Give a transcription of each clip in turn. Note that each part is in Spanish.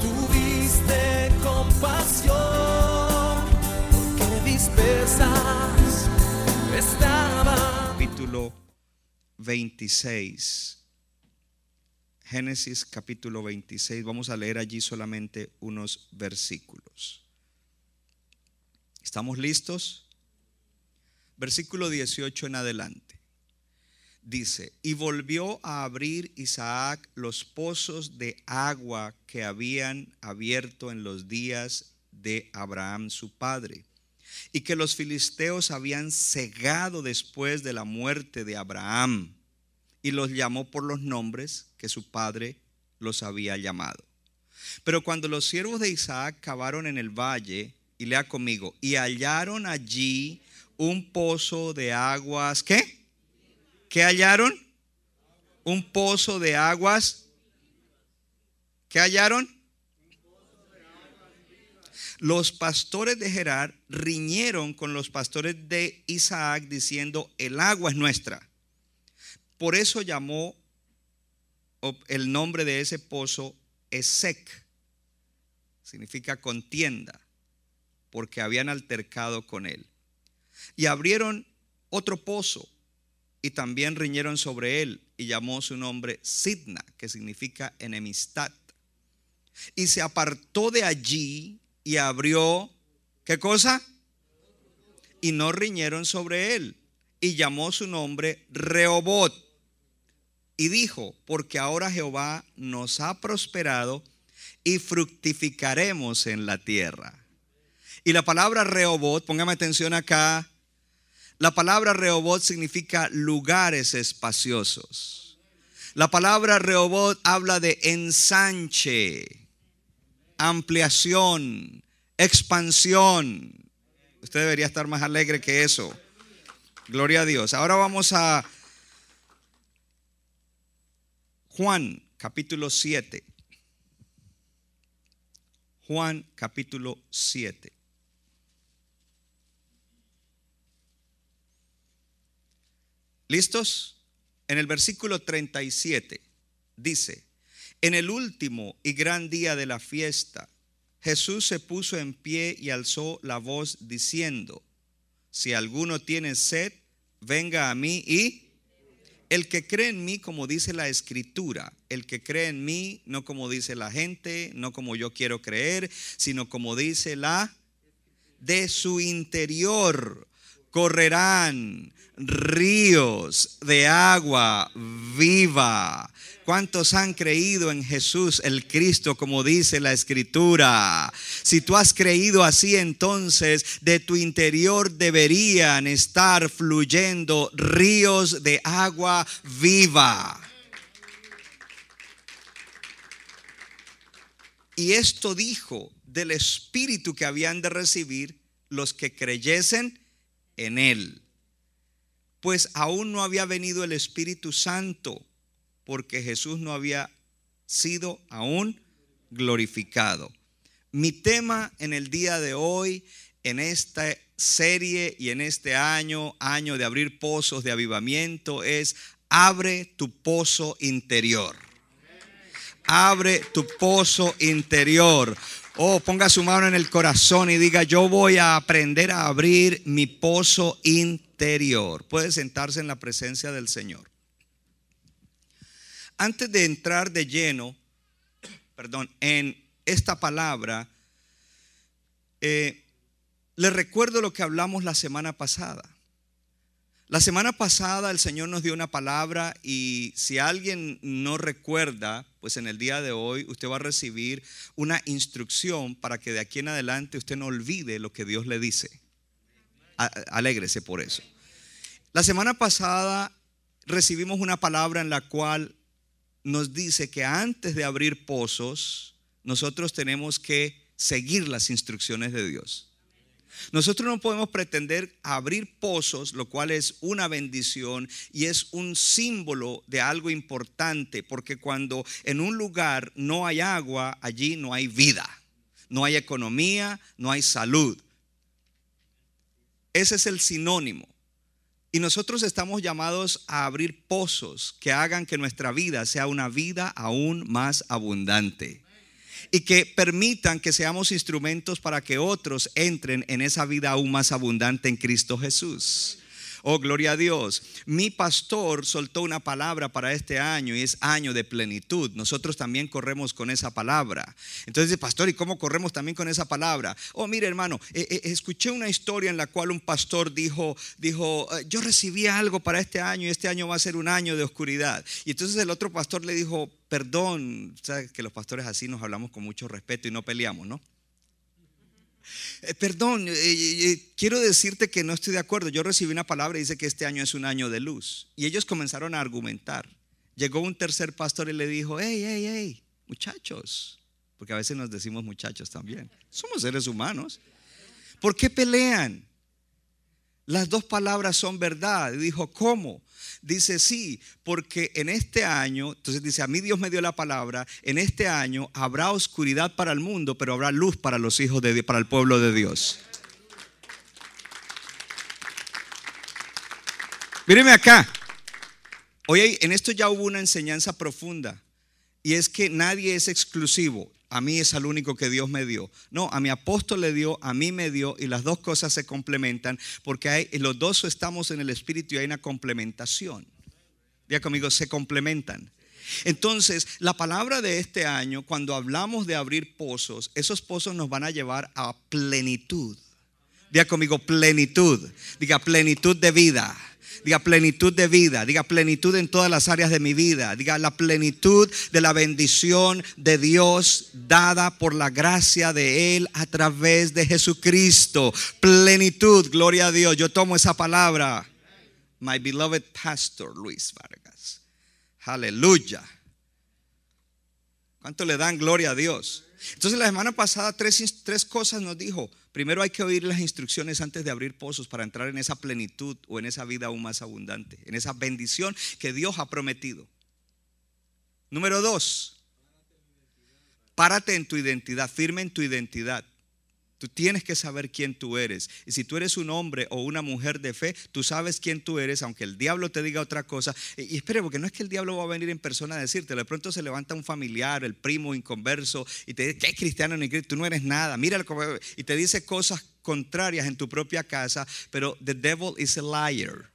tuviste compasión, porque dispersas estaban. capítulo 26. Génesis capítulo 26. Vamos a leer allí solamente unos versículos. ¿Estamos listos? Versículo 18 en adelante. Dice, y volvió a abrir Isaac los pozos de agua que habían abierto en los días de Abraham su padre y que los filisteos habían cegado después de la muerte de Abraham, y los llamó por los nombres que su padre los había llamado. Pero cuando los siervos de Isaac cavaron en el valle, y lea conmigo, y hallaron allí un pozo de aguas, ¿qué? ¿Qué hallaron? Un pozo de aguas. ¿Qué hallaron? los pastores de Gerar riñeron con los pastores de Isaac diciendo, el agua es nuestra. Por eso llamó el nombre de ese pozo Esec, significa contienda, porque habían altercado con él. Y abrieron otro pozo y también riñeron sobre él y llamó su nombre Sidna, que significa enemistad. Y se apartó de allí y abrió, ¿qué cosa? Y no riñeron sobre él. Y llamó su nombre Rehobot. Y dijo, porque ahora Jehová nos ha prosperado y fructificaremos en la tierra. Y la palabra Rehobot, póngame atención acá, la palabra Rehobot significa lugares espaciosos. La palabra Rehobot habla de ensanche ampliación, expansión. Usted debería estar más alegre que eso. Gloria a Dios. Ahora vamos a Juan capítulo 7. Juan capítulo 7. ¿Listos? En el versículo 37 dice, en el último y gran día de la fiesta, Jesús se puso en pie y alzó la voz diciendo, si alguno tiene sed, venga a mí y el que cree en mí, como dice la escritura, el que cree en mí, no como dice la gente, no como yo quiero creer, sino como dice la, de su interior correrán ríos de agua viva. ¿Cuántos han creído en Jesús el Cristo como dice la escritura? Si tú has creído así, entonces de tu interior deberían estar fluyendo ríos de agua viva. Y esto dijo del Espíritu que habían de recibir los que creyesen en él. Pues aún no había venido el Espíritu Santo, porque Jesús no había sido aún glorificado. Mi tema en el día de hoy, en esta serie y en este año, año de abrir pozos de avivamiento, es abre tu pozo interior. Abre tu pozo interior. Oh, ponga su mano en el corazón y diga, yo voy a aprender a abrir mi pozo interior. Puede sentarse en la presencia del Señor. Antes de entrar de lleno, perdón, en esta palabra, eh, les recuerdo lo que hablamos la semana pasada. La semana pasada el Señor nos dio una palabra y si alguien no recuerda, pues en el día de hoy usted va a recibir una instrucción para que de aquí en adelante usted no olvide lo que Dios le dice. Alégrese por eso. La semana pasada recibimos una palabra en la cual nos dice que antes de abrir pozos, nosotros tenemos que seguir las instrucciones de Dios. Nosotros no podemos pretender abrir pozos, lo cual es una bendición y es un símbolo de algo importante, porque cuando en un lugar no hay agua, allí no hay vida, no hay economía, no hay salud. Ese es el sinónimo. Y nosotros estamos llamados a abrir pozos que hagan que nuestra vida sea una vida aún más abundante y que permitan que seamos instrumentos para que otros entren en esa vida aún más abundante en Cristo Jesús. Oh, gloria a Dios. Mi pastor soltó una palabra para este año y es año de plenitud. Nosotros también corremos con esa palabra. Entonces, pastor, ¿y cómo corremos también con esa palabra? Oh, mire, hermano, eh, eh, escuché una historia en la cual un pastor dijo, dijo, eh, yo recibí algo para este año y este año va a ser un año de oscuridad. Y entonces el otro pastor le dijo, perdón, sabes que los pastores así nos hablamos con mucho respeto y no peleamos, ¿no? Eh, perdón, eh, eh, quiero decirte que no estoy de acuerdo. Yo recibí una palabra y dice que este año es un año de luz. Y ellos comenzaron a argumentar. Llegó un tercer pastor y le dijo, hey, hey, hey, muchachos, porque a veces nos decimos muchachos también. Somos seres humanos. ¿Por qué pelean? Las dos palabras son verdad. Dijo, ¿cómo? Dice, sí, porque en este año, entonces dice, a mí Dios me dio la palabra, en este año habrá oscuridad para el mundo, pero habrá luz para los hijos de Dios, para el pueblo de Dios. Míreme acá. Hoy en esto ya hubo una enseñanza profunda y es que nadie es exclusivo a mí es al único que Dios me dio. No, a mi apóstol le dio, a mí me dio y las dos cosas se complementan porque hay, los dos estamos en el Espíritu y hay una complementación. Diga conmigo, se complementan. Entonces, la palabra de este año, cuando hablamos de abrir pozos, esos pozos nos van a llevar a plenitud. Diga conmigo, plenitud. Diga plenitud de vida diga plenitud de vida, diga plenitud en todas las áreas de mi vida, diga la plenitud de la bendición de Dios dada por la gracia de Él a través de Jesucristo. Plenitud, gloria a Dios. Yo tomo esa palabra. My beloved pastor Luis Vargas. Aleluya. ¿Cuánto le dan gloria a Dios? Entonces la semana pasada tres, cosas nos dijo. Primero hay que oír las instrucciones antes de abrir pozos para entrar en esa plenitud o en esa vida aún más abundante, en esa bendición que Dios ha prometido. Número dos, párate en tu identidad, firme en tu identidad. Tú tienes que saber quién tú eres. Y si tú eres un hombre o una mujer de fe, tú sabes quién tú eres, aunque el diablo te diga otra cosa. Y, espere, porque no es que el diablo va a venir en persona a decirte. De pronto se levanta un familiar, el primo inconverso, y te dice, ¿qué cristiano ni cristiano? Tú no eres nada. Mira, y te dice cosas contrarias en tu propia casa. Pero the devil is a liar.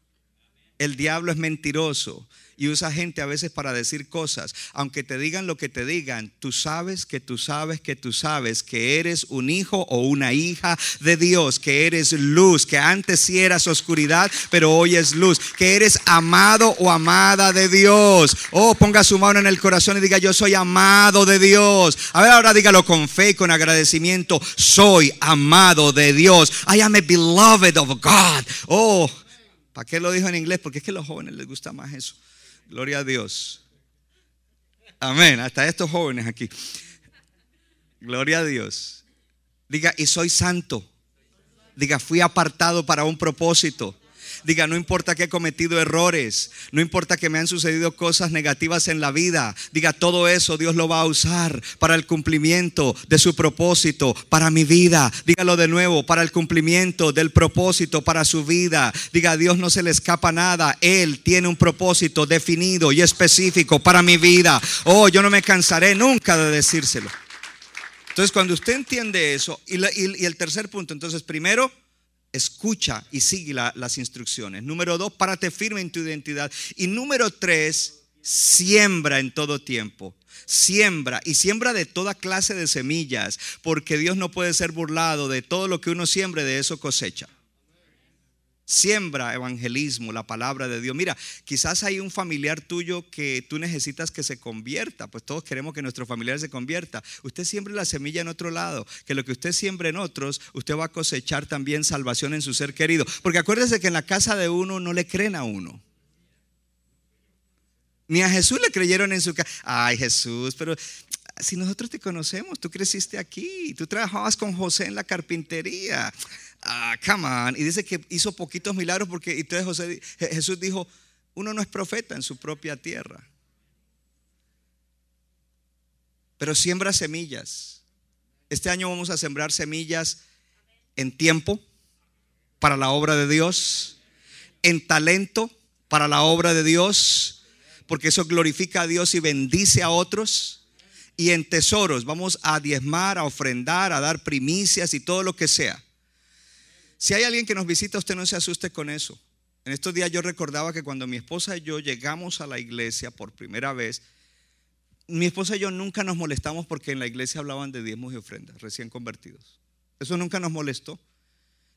El diablo es mentiroso y usa gente a veces para decir cosas. Aunque te digan lo que te digan, tú sabes que tú sabes que tú sabes que eres un hijo o una hija de Dios, que eres luz, que antes sí eras oscuridad, pero hoy es luz, que eres amado o amada de Dios. Oh, ponga su mano en el corazón y diga, yo soy amado de Dios. A ver, ahora dígalo con fe y con agradecimiento, soy amado de Dios. I am a beloved of God. Oh, ¿para qué lo dijo en inglés? Porque es que a los jóvenes les gusta más eso. Gloria a Dios. Amén. Hasta estos jóvenes aquí. Gloria a Dios. Diga, y soy santo. Diga, fui apartado para un propósito. Diga, no importa que he cometido errores, no importa que me han sucedido cosas negativas en la vida. Diga, todo eso Dios lo va a usar para el cumplimiento de su propósito, para mi vida. Dígalo de nuevo, para el cumplimiento del propósito para su vida. Diga, a Dios no se le escapa nada. Él tiene un propósito definido y específico para mi vida. Oh, yo no me cansaré nunca de decírselo. Entonces, cuando usted entiende eso, y, y el tercer punto, entonces, primero, escucha y sigue las instrucciones. Número dos, párate firme en tu identidad. Y número tres, siembra en todo tiempo. Siembra y siembra de toda clase de semillas, porque Dios no puede ser burlado de todo lo que uno siembre, de eso cosecha. Siembra evangelismo, la palabra de Dios. Mira, quizás hay un familiar tuyo que tú necesitas que se convierta, pues todos queremos que nuestro familiar se convierta. Usted siembre la semilla en otro lado, que lo que usted siembre en otros, usted va a cosechar también salvación en su ser querido. Porque acuérdese que en la casa de uno no le creen a uno. Ni a Jesús le creyeron en su casa. Ay, Jesús, pero si nosotros te conocemos, tú creciste aquí, tú trabajabas con José en la carpintería. Ah, come on. Y dice que hizo poquitos milagros porque entonces José, Jesús dijo, uno no es profeta en su propia tierra. Pero siembra semillas. Este año vamos a sembrar semillas en tiempo para la obra de Dios, en talento para la obra de Dios, porque eso glorifica a Dios y bendice a otros. Y en tesoros vamos a diezmar, a ofrendar, a dar primicias y todo lo que sea. Si hay alguien que nos visita, usted no se asuste con eso. En estos días yo recordaba que cuando mi esposa y yo llegamos a la iglesia por primera vez, mi esposa y yo nunca nos molestamos porque en la iglesia hablaban de diezmos y ofrendas, recién convertidos. Eso nunca nos molestó.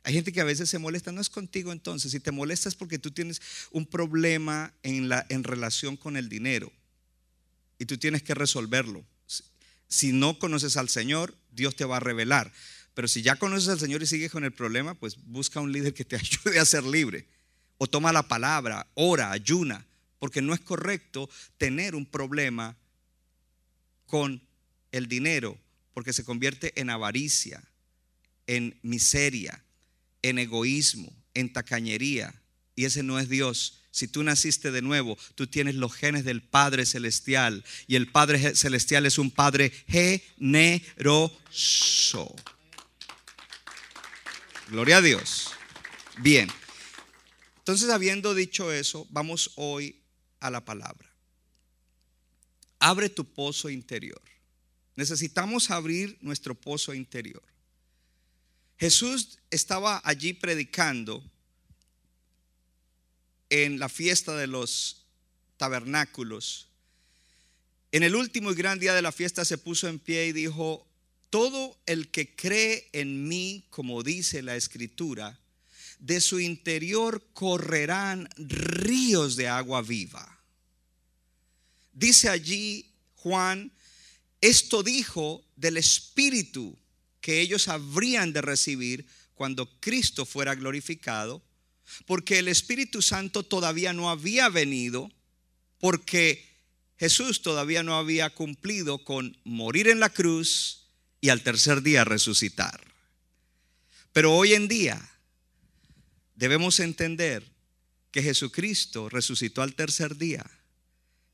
Hay gente que a veces se molesta, no es contigo entonces, si te molestas porque tú tienes un problema en, la, en relación con el dinero y tú tienes que resolverlo. Si no conoces al Señor, Dios te va a revelar. Pero si ya conoces al Señor y sigues con el problema, pues busca un líder que te ayude a ser libre. O toma la palabra, ora, ayuna, porque no es correcto tener un problema con el dinero, porque se convierte en avaricia, en miseria, en egoísmo, en tacañería. Y ese no es Dios. Si tú naciste de nuevo, tú tienes los genes del Padre Celestial. Y el Padre Celestial es un Padre generoso. Gloria a Dios. Bien. Entonces, habiendo dicho eso, vamos hoy a la palabra. Abre tu pozo interior. Necesitamos abrir nuestro pozo interior. Jesús estaba allí predicando en la fiesta de los tabernáculos. En el último y gran día de la fiesta se puso en pie y dijo, todo el que cree en mí, como dice la escritura, de su interior correrán ríos de agua viva. Dice allí Juan, esto dijo del Espíritu que ellos habrían de recibir cuando Cristo fuera glorificado, porque el Espíritu Santo todavía no había venido, porque Jesús todavía no había cumplido con morir en la cruz y al tercer día resucitar. Pero hoy en día debemos entender que Jesucristo resucitó al tercer día,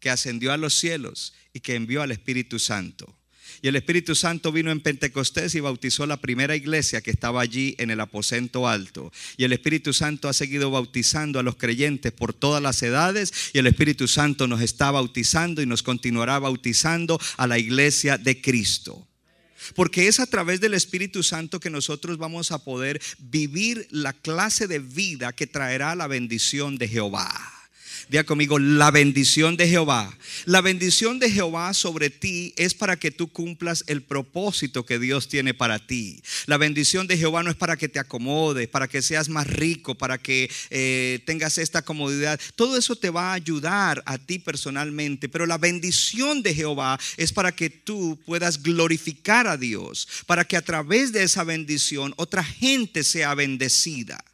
que ascendió a los cielos y que envió al Espíritu Santo. Y el Espíritu Santo vino en Pentecostés y bautizó la primera iglesia que estaba allí en el aposento alto. Y el Espíritu Santo ha seguido bautizando a los creyentes por todas las edades. Y el Espíritu Santo nos está bautizando y nos continuará bautizando a la iglesia de Cristo. Porque es a través del Espíritu Santo que nosotros vamos a poder vivir la clase de vida que traerá la bendición de Jehová. Conmigo, la bendición de Jehová. La bendición de Jehová sobre ti es para que tú cumplas el propósito que Dios tiene para ti. La bendición de Jehová no es para que te acomodes, para que seas más rico, para que eh, tengas esta comodidad. Todo eso te va a ayudar a ti personalmente, pero la bendición de Jehová es para que tú puedas glorificar a Dios, para que a través de esa bendición otra gente sea bendecida.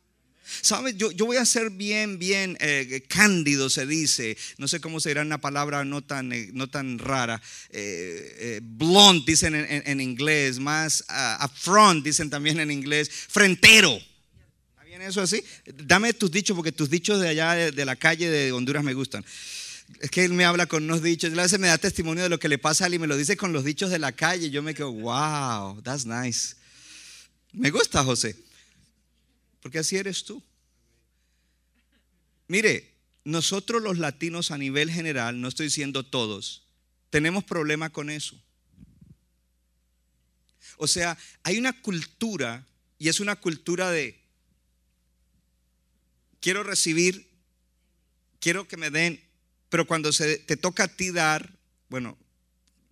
¿Sabes? Yo, voy a ser bien, bien eh, cándido, se dice. No sé cómo será una palabra no tan, eh, no tan rara. Eh, blunt, dicen en, inglés. Más uh, upfront, dicen también en inglés. Frentero. ¿Está bien eso así? Dame tus dichos, porque tus dichos de allá de, la calle de Honduras me gustan. Es que él me habla con unos dichos. A veces me da testimonio de lo que le pasa a él y me lo dice con los dichos de la calle. Yo me quedo, wow, that's nice. Me gusta, José. Porque así eres tú. Mire, nosotros los latinos a nivel general, no estoy diciendo todos, tenemos problema con eso. O sea, hay una cultura, y es una cultura de, quiero recibir, quiero que me den, pero cuando se te toca a ti dar, bueno,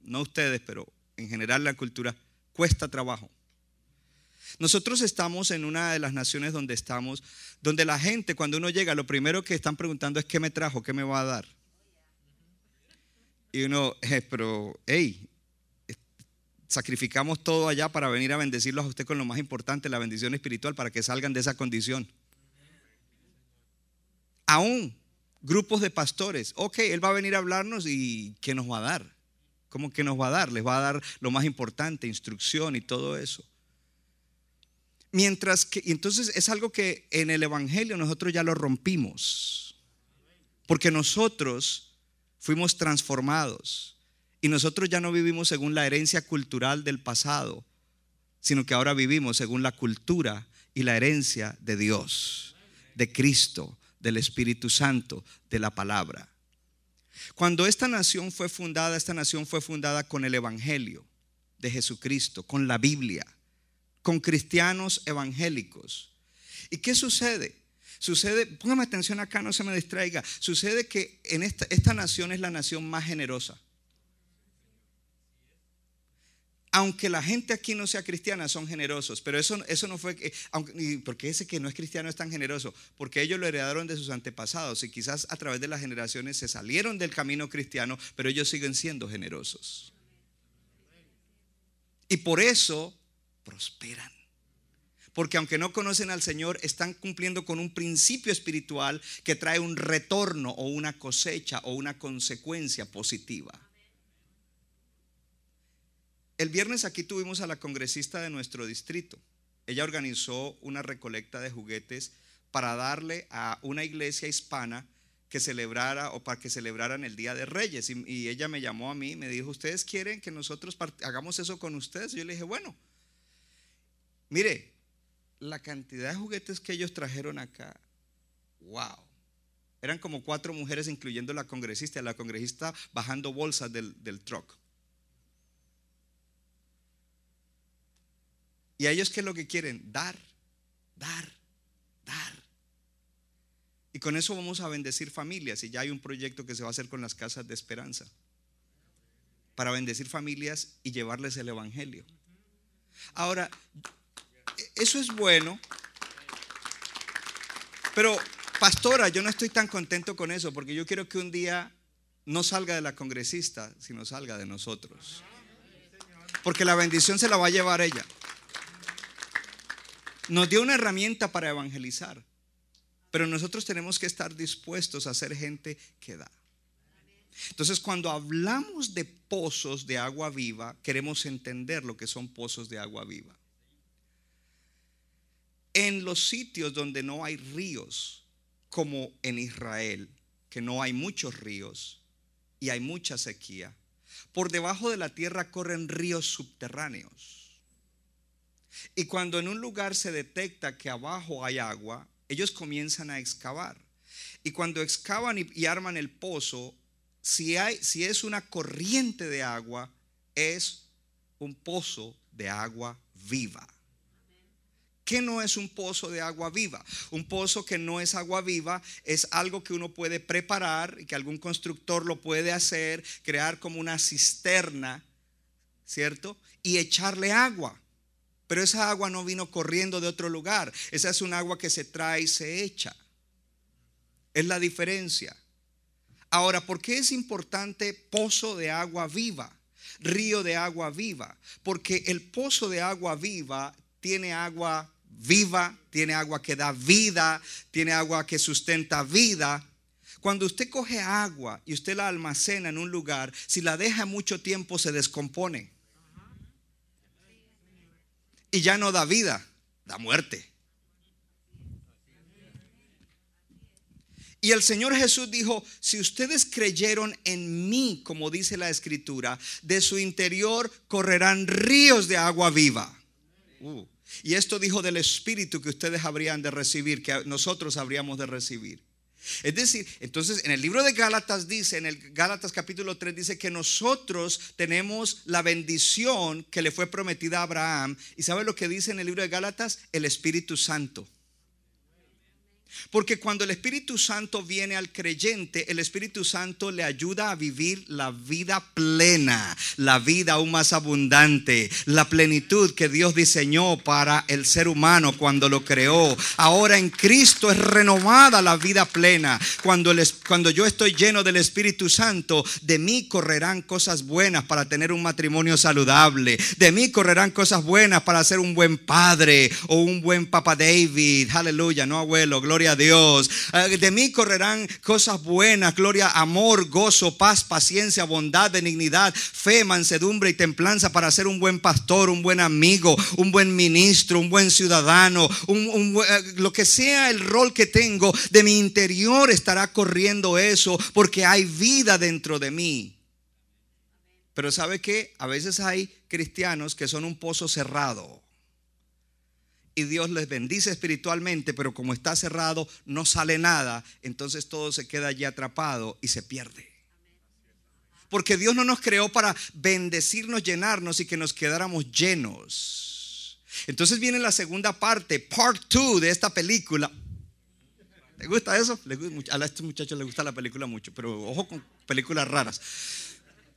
no ustedes, pero en general la cultura, cuesta trabajo. Nosotros estamos en una de las naciones donde estamos, donde la gente cuando uno llega, lo primero que están preguntando es qué me trajo, qué me va a dar. Y uno, eh, pero, hey, sacrificamos todo allá para venir a bendecirlos a usted con lo más importante, la bendición espiritual, para que salgan de esa condición. Aún grupos de pastores. Ok, Él va a venir a hablarnos y ¿qué nos va a dar? ¿Cómo que nos va a dar? Les va a dar lo más importante, instrucción y todo eso. Mientras que, entonces es algo que en el Evangelio nosotros ya lo rompimos. Porque nosotros fuimos transformados. Y nosotros ya no vivimos según la herencia cultural del pasado, sino que ahora vivimos según la cultura y la herencia de Dios, de Cristo, del Espíritu Santo, de la palabra. Cuando esta nación fue fundada, esta nación fue fundada con el Evangelio de Jesucristo, con la Biblia, con cristianos evangélicos. ¿Y qué sucede? Sucede, póngame atención acá, no se me distraiga. Sucede que en esta, esta nación es la nación más generosa. aunque la gente aquí no sea cristiana, son generosos. Pero eso, eso no fue, que, aunque, porque ese que no es cristiano es tan generoso, porque ellos lo heredaron de sus antepasados y quizás a través de las generaciones se salieron del camino cristiano, pero ellos siguen siendo generosos. Y por eso prosperan. Porque aunque no conocen al Señor, están cumpliendo con un principio espiritual que trae un retorno o una cosecha o una consecuencia positiva. El viernes aquí tuvimos a la congresista de nuestro distrito. Ella organizó una recolecta de juguetes para darle a una iglesia hispana que celebrara o para que celebraran el Día de Reyes. Y, ella me llamó a mí y me dijo, ¿ustedes quieren que nosotros hagamos eso con ustedes? yo le dije, bueno, mire, la cantidad de juguetes que ellos trajeron acá, wow. Eran como cuatro mujeres, incluyendo la congresista, la congresista bajando bolsas del, del truck. ¿Y a ellos qué es lo que quieren? Dar, dar, dar. Y con eso vamos a bendecir familias. Y ya hay un proyecto que se va a hacer con las casas de esperanza. Para bendecir familias y llevarles el Evangelio. Ahora, eso es bueno. Pero, pastora, yo no estoy tan contento con eso porque yo quiero que un día no salga de la congresista, sino salga de nosotros. Porque la bendición se la va a llevar ella nos dio una herramienta para evangelizar. Pero nosotros tenemos que estar dispuestos a ser gente que da. Entonces, cuando hablamos de pozos de agua viva, queremos entender lo que son pozos de agua viva. En los sitios donde no hay ríos, como en Israel, que no hay muchos ríos y hay mucha sequía, por debajo de la tierra corren ríos subterráneos. Y cuando en un lugar se detecta que abajo hay agua, ellos comienzan a excavar. Y cuando excavan y, arman el pozo, si, hay, si es una corriente de agua, es un pozo de agua viva. ¿Qué no es un pozo de agua viva? Un pozo que no es agua viva es algo que uno puede preparar y que algún constructor lo puede hacer, crear como una cisterna, ¿cierto? Y echarle agua. Pero esa agua no vino corriendo de otro lugar. Esa es un agua que se trae y se echa. Es la diferencia. Ahora, ¿por qué es importante pozo de agua viva? Río de agua viva. Porque el pozo de agua viva tiene agua viva, tiene agua que da vida, tiene agua que sustenta vida. Cuando usted coge agua y usted la almacena en un lugar, si la deja mucho tiempo se descompone y ya no da vida, da muerte. Y el Señor Jesús dijo, si ustedes creyeron en mí, como dice la escritura, de su interior correrán ríos de agua viva. Uh. Y esto dijo del Espíritu que ustedes habrían de recibir, que nosotros habríamos de recibir. Es decir, entonces en el libro de Gálatas dice, en el Gálatas capítulo 3 dice que nosotros tenemos la bendición que le fue prometida a Abraham. ¿Y sabe lo que dice en el libro de Gálatas? El Espíritu Santo. Porque cuando el Espíritu Santo viene al creyente, el Espíritu Santo le ayuda a vivir la vida plena, la vida aún más abundante, la plenitud que Dios diseñó para el ser humano cuando lo creó. Ahora en Cristo es renovada la vida plena. Cuando, cuando yo estoy lleno del Espíritu Santo, de mí correrán cosas buenas para tener un matrimonio saludable. De mí correrán cosas buenas para ser un buen padre o un buen Papa David. Aleluya, no abuelo, gloria a Dios. Eh, De mí correrán cosas buenas, gloria, amor, gozo, paz, paciencia, bondad, benignidad, fe, mansedumbre y templanza para ser un buen pastor, un buen amigo, un buen ministro, un buen ciudadano, un- eh, lo que sea el rol que tengo, de mi interior estará corriendo eso porque hay vida dentro de mí. Pero ¿sabe qué? A veces hay cristianos que son un pozo cerrado. Y Dios les bendice espiritualmente, pero como está cerrado, no sale nada. Entonces todo se queda allí atrapado y se pierde. Porque Dios no nos creó para bendecirnos, llenarnos y que nos quedáramos llenos. Entonces viene la segunda parte, part 2 de esta película. ¿Le gusta eso? A estos muchachos les gusta la película mucho, pero ojo con películas raras.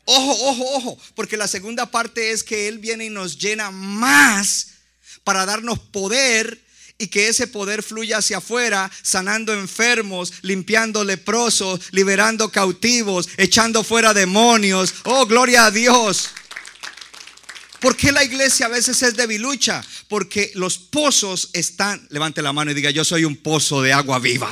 Ojo, ojo, ojo, porque la segunda parte es que Él viene y nos llena más para darnos poder y que ese poder fluya hacia afuera, sanando enfermos, limpiando leprosos, liberando cautivos, echando fuera demonios. Oh, gloria a Dios. ¿Por qué la iglesia a veces es debilucha? Porque los pozos están, levante la mano y diga, yo soy un pozo de agua viva.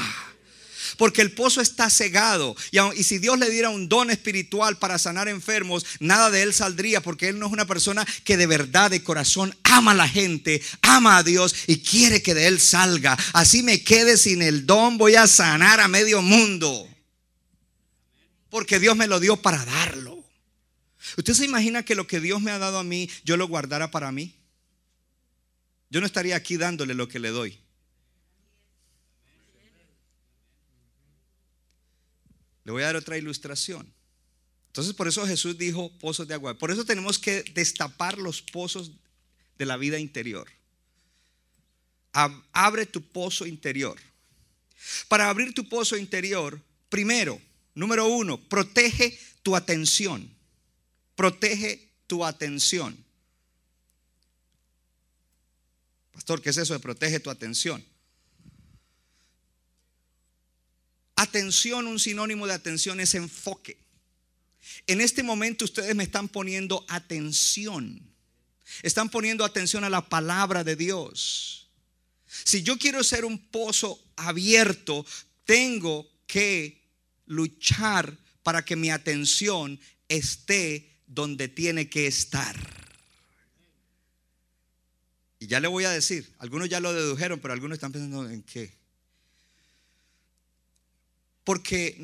Porque el pozo está cegado. Y, si Dios le diera un don espiritual para sanar enfermos, nada de él saldría. Porque él no es una persona que de verdad, de corazón, ama a la gente, ama a Dios y quiere que de él salga. Así me quede sin el don, voy a sanar a medio mundo. Porque Dios me lo dio para darlo. ¿Usted se imagina que lo que Dios me ha dado a mí, yo lo guardara para mí? Yo no estaría aquí dándole lo que le doy. Le voy a dar otra ilustración. Entonces por eso Jesús dijo pozos de agua. Por eso tenemos que destapar los pozos de la vida interior. Ab- Abre tu pozo interior. Para abrir tu pozo interior, primero, número uno, protege tu atención. Protege tu atención. Pastor, ¿qué es eso de protege tu atención? Atención, un sinónimo de atención es enfoque. En este momento ustedes me están poniendo atención. Están poniendo atención a la palabra de Dios. Si yo quiero ser un pozo abierto, tengo que luchar para que mi atención esté donde tiene que estar. Y ya le voy a decir, algunos ya lo dedujeron, pero algunos están pensando en qué. Porque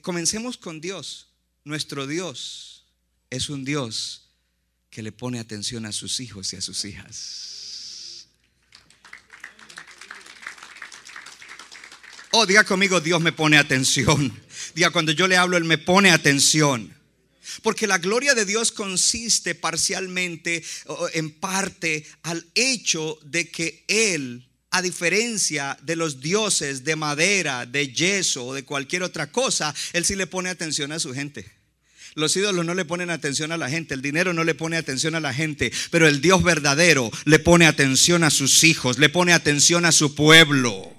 comencemos con Dios. Nuestro Dios es un Dios que le pone atención a sus hijos y a sus hijas. Oh, diga conmigo, Dios me pone atención. Diga, cuando yo le hablo, Él me pone atención. Porque la gloria de Dios consiste parcialmente, en parte, al hecho de que Él, a diferencia de los dioses de madera, de yeso o de cualquier otra cosa, Él sí le pone atención a su gente. Los ídolos no le ponen atención a la gente, el dinero no le pone atención a la gente, pero el Dios verdadero le pone atención a sus hijos, le pone atención a su pueblo.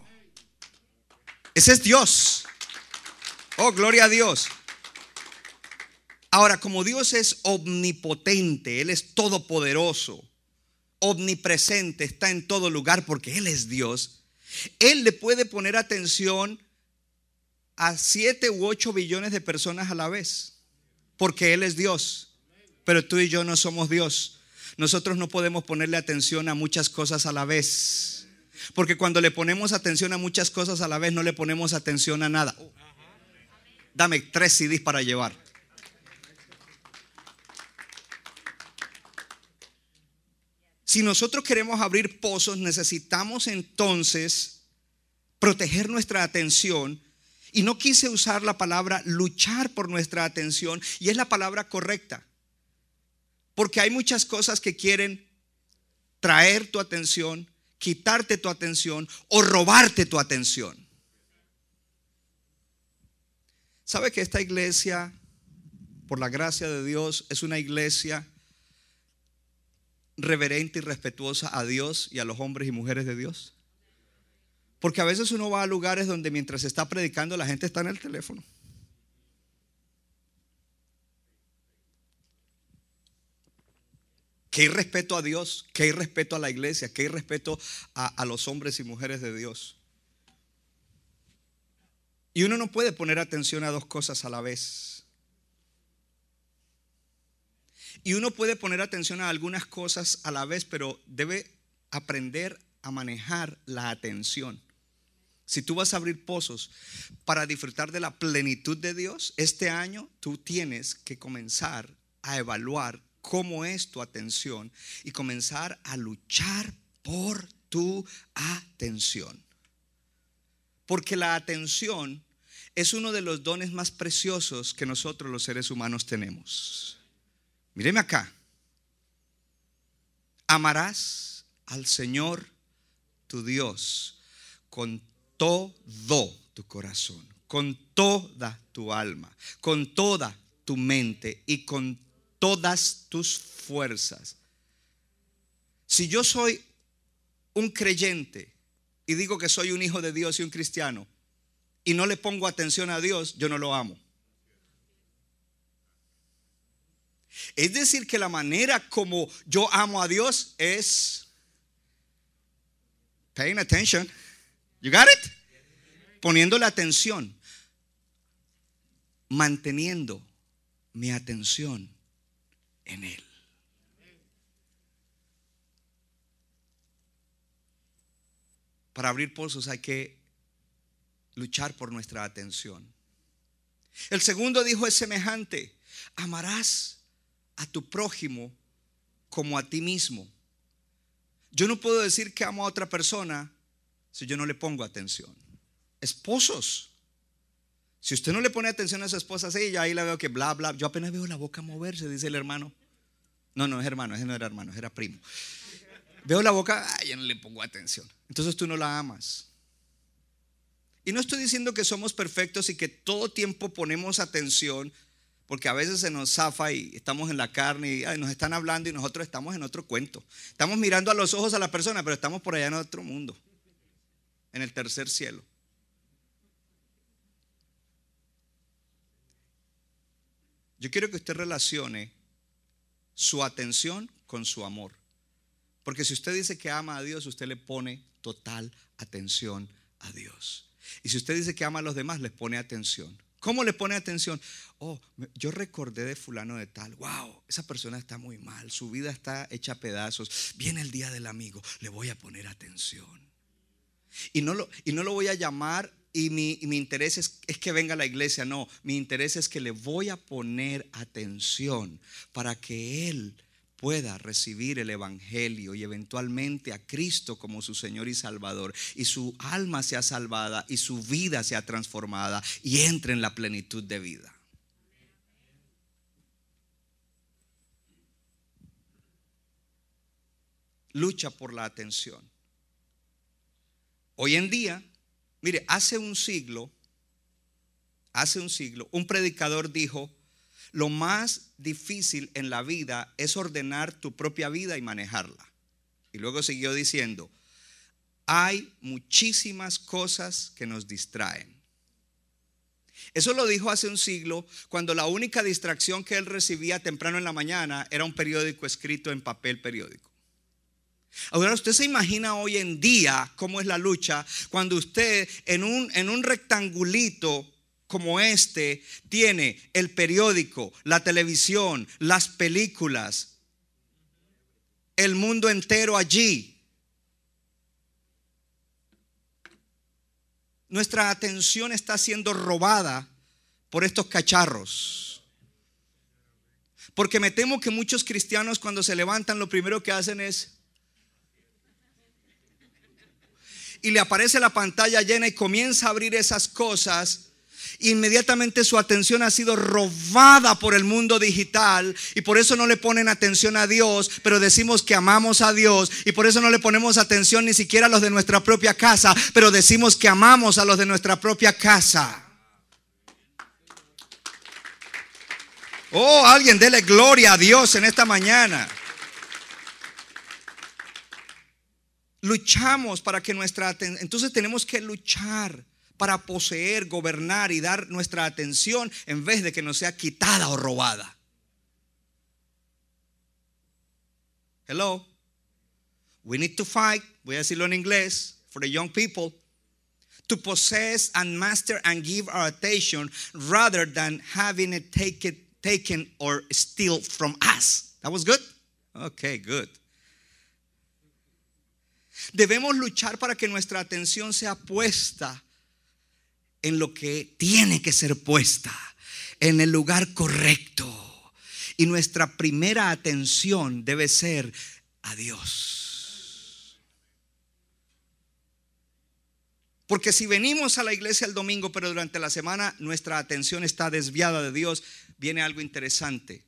Ese es Dios. Oh, gloria a Dios. Ahora, como Dios es omnipotente, Él es todopoderoso, omnipresente, está en todo lugar porque Él es Dios, Él le puede poner atención a siete u ocho billones de personas a la vez, porque Él es Dios, pero tú y yo no somos Dios. Nosotros no podemos ponerle atención a muchas cosas a la vez, porque cuando le ponemos atención a muchas cosas a la vez, no le ponemos atención a nada. Dame tres CDs para llevar. Si nosotros queremos abrir pozos, necesitamos entonces proteger nuestra atención. Y no quise usar la palabra luchar por nuestra atención, y es la palabra correcta. Porque hay muchas cosas que quieren traer tu atención, quitarte tu atención o robarte tu atención. ¿Sabe que esta iglesia, por la gracia de Dios, es una iglesia reverente y respetuosa a Dios y a los hombres y mujeres de Dios? Porque a veces uno va a lugares donde mientras está predicando la gente está en el teléfono. Hay respeto a Dios, hay respeto a la iglesia, hay respeto a, a los hombres y mujeres de Dios. Y uno no puede poner atención a dos cosas a la vez. Y uno puede poner atención a algunas cosas a la vez, pero debe aprender a manejar la atención. Si tú vas a abrir pozos para disfrutar de la plenitud de Dios, este año tú tienes que comenzar a evaluar cómo es tu atención y comenzar a luchar por tu atención. Porque la atención es uno de los dones más preciosos que nosotros los seres humanos tenemos. Míreme acá. Amarás al Señor tu Dios con todo tu corazón, con toda tu alma, con toda tu mente y con todas tus fuerzas. Si yo soy un creyente y digo que soy un hijo de Dios y un cristiano y no le pongo atención a Dios, yo no lo amo. Es decir, que la manera como yo amo a Dios es paying attention. You got it? Poniéndole atención. Manteniendo mi atención en Él. Para abrir pozos hay que luchar por nuestra atención. El segundo dijo es semejante. Amarás a tu prójimo como a ti mismo. Yo no puedo decir que amo a otra persona si yo no le pongo atención. Esposos. Si usted no le pone atención a su esposa, sí, yo ahí la veo que bla, bla. Yo apenas veo la boca moverse, dice el hermano. No, no es hermano, ese no era hermano, era primo. Veo la boca, ay, yo no le pongo atención. Entonces tú no la amas. Y no estoy diciendo que somos perfectos y que todo tiempo ponemos atención, porque a veces se nos zafa y estamos en la carne y nos están hablando y nosotros estamos en otro cuento. Estamos mirando a los ojos a la persona, pero estamos por allá en otro mundo, en el tercer cielo. Yo quiero que usted relacione su atención con su amor. Porque si usted dice que ama a Dios, usted le pone total atención a Dios. Y si usted dice que ama a los demás, les pone atención. ¿Cómo le pone atención? Oh, yo recordé de fulano de tal. Wow, esa persona está muy mal. Su vida está hecha a pedazos. Viene el día del amigo. Le voy a poner atención. Y no lo, y no lo voy a llamar y mi, mi interés es, es, que venga a la iglesia. No, mi interés es que le voy a poner atención para que Él pueda recibir el Evangelio y eventualmente a Cristo como su Señor y Salvador y su alma sea salvada y su vida sea transformada y entre en la plenitud de vida. Lucha por la atención. Hoy en día, mire, hace un siglo, hace un siglo, un predicador dijo, lo más difícil en la vida es ordenar tu propia vida y manejarla. Y luego siguió diciendo, hay muchísimas cosas que nos distraen. Eso lo dijo hace un siglo cuando la única distracción que él recibía temprano en la mañana era un periódico escrito en papel periódico. Ahora usted se imagina hoy en día cómo es la lucha cuando usted en un, en un rectangulito como este tiene el periódico, la televisión, las películas, el mundo entero allí. Nuestra atención está siendo robada por estos cacharros. Porque me temo que muchos cristianos cuando se levantan lo primero que hacen es... Y le aparece la pantalla llena y comienza a abrir esas cosas inmediatamente su atención ha sido robada por el mundo digital y por eso no le ponen atención a Dios, pero decimos que amamos a Dios y por eso no le ponemos atención ni siquiera a los de nuestra propia casa, pero decimos que amamos a los de nuestra propia casa. Oh, alguien dele gloria a Dios en esta mañana. Luchamos para que nuestra atención, entonces tenemos que luchar para poseer, gobernar y dar nuestra atención en vez de que nos sea quitada o robada. Hello. We need to fight, voy a decirlo en inglés, for the young people, to possess and master and give our attention rather than having it taken, or steal from us. That was good? Okay, good. Debemos luchar para que nuestra atención sea puesta en lo que tiene que ser puesta, en el lugar correcto. Y nuestra primera atención debe ser a Dios. Porque si venimos a la iglesia el domingo, pero durante la semana nuestra atención está desviada de Dios, viene algo interesante.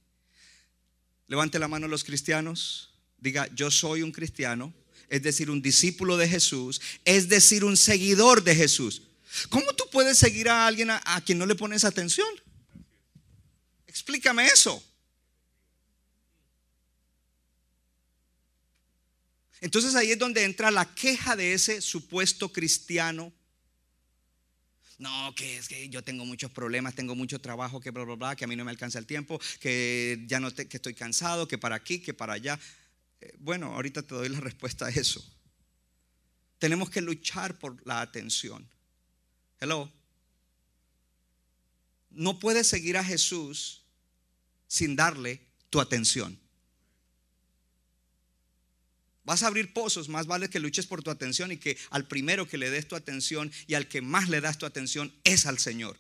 Levante la mano los cristianos, diga, yo soy un cristiano, es decir, un discípulo de Jesús, es decir, un seguidor de Jesús. ¿Cómo tú puedes seguir a alguien a, quien no le pones atención? Explícame eso. Entonces ahí es donde entra la queja de ese supuesto cristiano. No, que es que yo tengo muchos problemas, tengo mucho trabajo, que bla, bla, bla, que a mí no me alcanza el tiempo, que ya no te, que estoy cansado, que para aquí, que para allá. Eh, bueno, ahorita te doy la respuesta a eso. Tenemos que luchar por la atención. Hello. No puedes seguir a Jesús sin darle tu atención. Vas a abrir pozos, más vale que luches por tu atención y que al primero que le des tu atención y al que más le das tu atención es al Señor.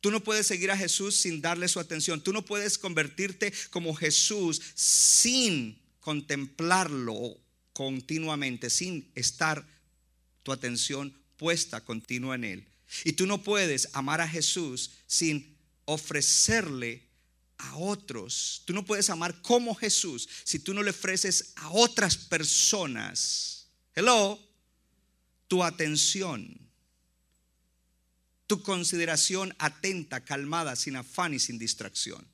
Tú no puedes seguir a Jesús sin darle su atención. Tú no puedes convertirte como Jesús sin contemplarlo continuamente, sin estar tu atención puesta continua en Él. Y tú no puedes amar a Jesús sin ofrecerle a otros. Tú no puedes amar como Jesús si tú no le ofreces a otras personas. Hello, tu atención, tu consideración atenta, calmada, sin afán y sin distracción.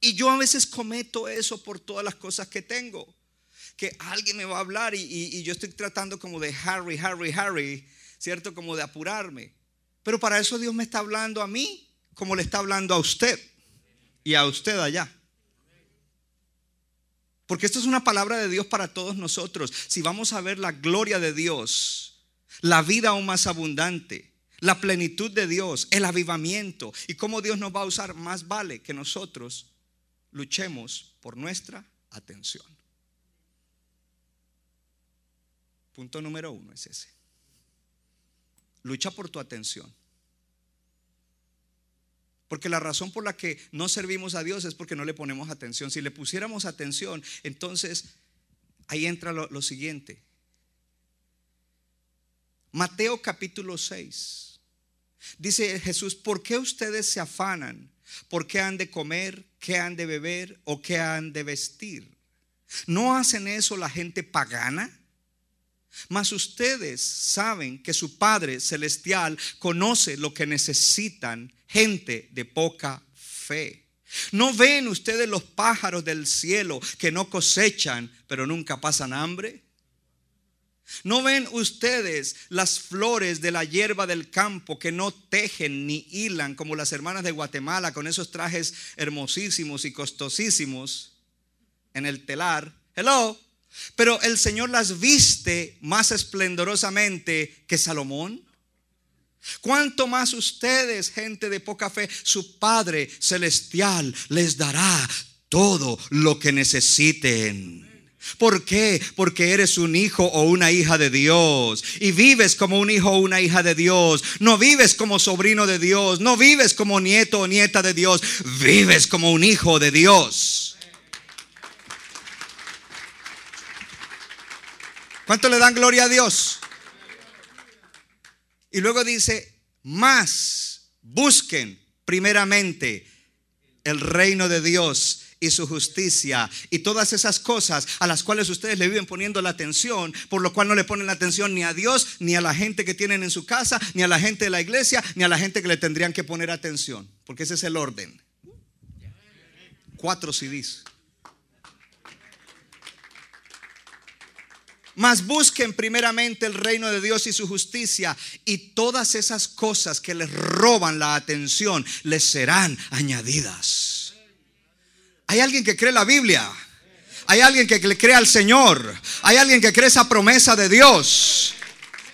Y yo a veces cometo eso por todas las cosas que tengo. Que alguien me va a hablar y, yo estoy tratando como de Harry, Harry, Harry, ¿cierto? Como de apurarme. Pero para eso Dios me está hablando a mí como le está hablando a usted y a usted allá. Porque esto es una palabra de Dios para todos nosotros. Si vamos a ver la gloria de Dios, la vida aún más abundante, la plenitud de Dios, el avivamiento y cómo Dios nos va a usar, más vale que nosotros luchemos por nuestra atención. Punto número uno es ese. Lucha por tu atención. Porque la razón por la que no servimos a Dios es porque no le ponemos atención. Si le pusiéramos atención, entonces ahí entra lo, siguiente. Mateo capítulo 6. Dice Jesús, ¿por qué ustedes se afanan? ¿Por qué han de comer? ¿Qué han de beber? ¿O qué han de vestir? ¿No hacen eso la gente pagana? Mas ustedes saben que su Padre Celestial conoce lo que necesitan gente de poca fe. ¿No ven ustedes los pájaros del cielo que no cosechan, pero nunca pasan hambre? ¿No ven ustedes las flores de la hierba del campo que no tejen ni hilan como las hermanas de Guatemala con esos trajes hermosísimos y costosísimos en el telar? Hello. Pero el Señor las viste más esplendorosamente que Salomón. Cuanto más ustedes, gente de poca fe, su Padre Celestial les dará todo lo que necesiten. ¿Por qué? Porque eres un hijo o una hija de Dios y vives como un hijo o una hija de Dios. No vives como sobrino de Dios, no vives como nieto o nieta de Dios, vives como un hijo de Dios. ¿Cuánto le dan gloria a Dios? Y luego dice, más busquen primeramente el reino de Dios y su justicia y todas esas cosas a las cuales ustedes le viven poniendo la atención, por lo cual no le ponen la atención ni a Dios, ni a la gente que tienen en su casa, ni a la gente de la iglesia, ni a la gente que le tendrían que poner atención, porque ese es el orden. Cuatro CDs. Mas busquen primeramente el reino de Dios y su justicia y todas esas cosas que les roban la atención les serán añadidas. Hay alguien que cree la Biblia. Hay alguien que le cree al Señor. Hay alguien que cree esa promesa de Dios.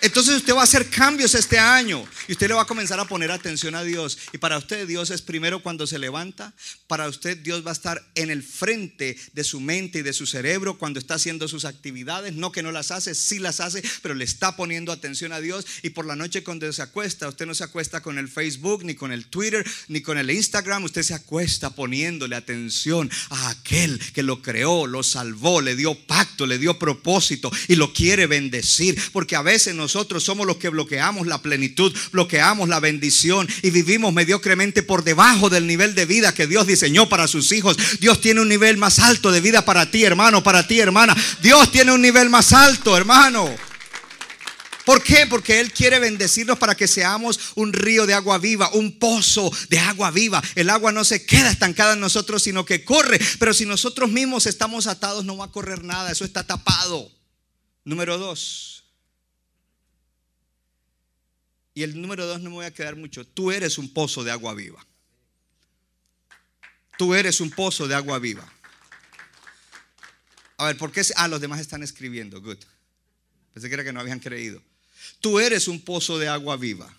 Entonces usted va a hacer cambios este año y usted le va a comenzar a poner atención a Dios. Y para usted Dios es primero cuando se levanta, para usted Dios va a estar en el frente de su mente y de su cerebro cuando está haciendo sus actividades. No que no las hace, sí las hace, pero le está poniendo atención a Dios. Y por la noche cuando se acuesta, usted no se acuesta con el Facebook, ni con el Twitter, ni con el Instagram, usted se acuesta poniéndole atención a aquel que lo creó, lo salvó, le dio pacto, le dio propósito y lo quiere bendecir. Porque a veces nos nosotros somos los que bloqueamos la plenitud, bloqueamos la bendición y vivimos mediocremente por debajo del nivel de vida que Dios diseñó para sus hijos. Dios tiene un nivel más alto de vida para ti, hermano, para ti, hermana. Dios tiene un nivel más alto, hermano. ¿Por qué? Porque Él quiere bendecirnos para que seamos un río de agua viva, un pozo de agua viva. El agua no se queda estancada en nosotros, sino que corre. Pero si nosotros mismos estamos atados, no va a correr nada. Eso está tapado. Número dos. Y el número dos no me voy a quedar mucho. Tú eres un pozo de agua viva. Tú eres un pozo de agua viva. A ver, ¿por qué? Ah, los demás están escribiendo. Good. Pensé que era que no habían creído. Tú eres un pozo de agua viva.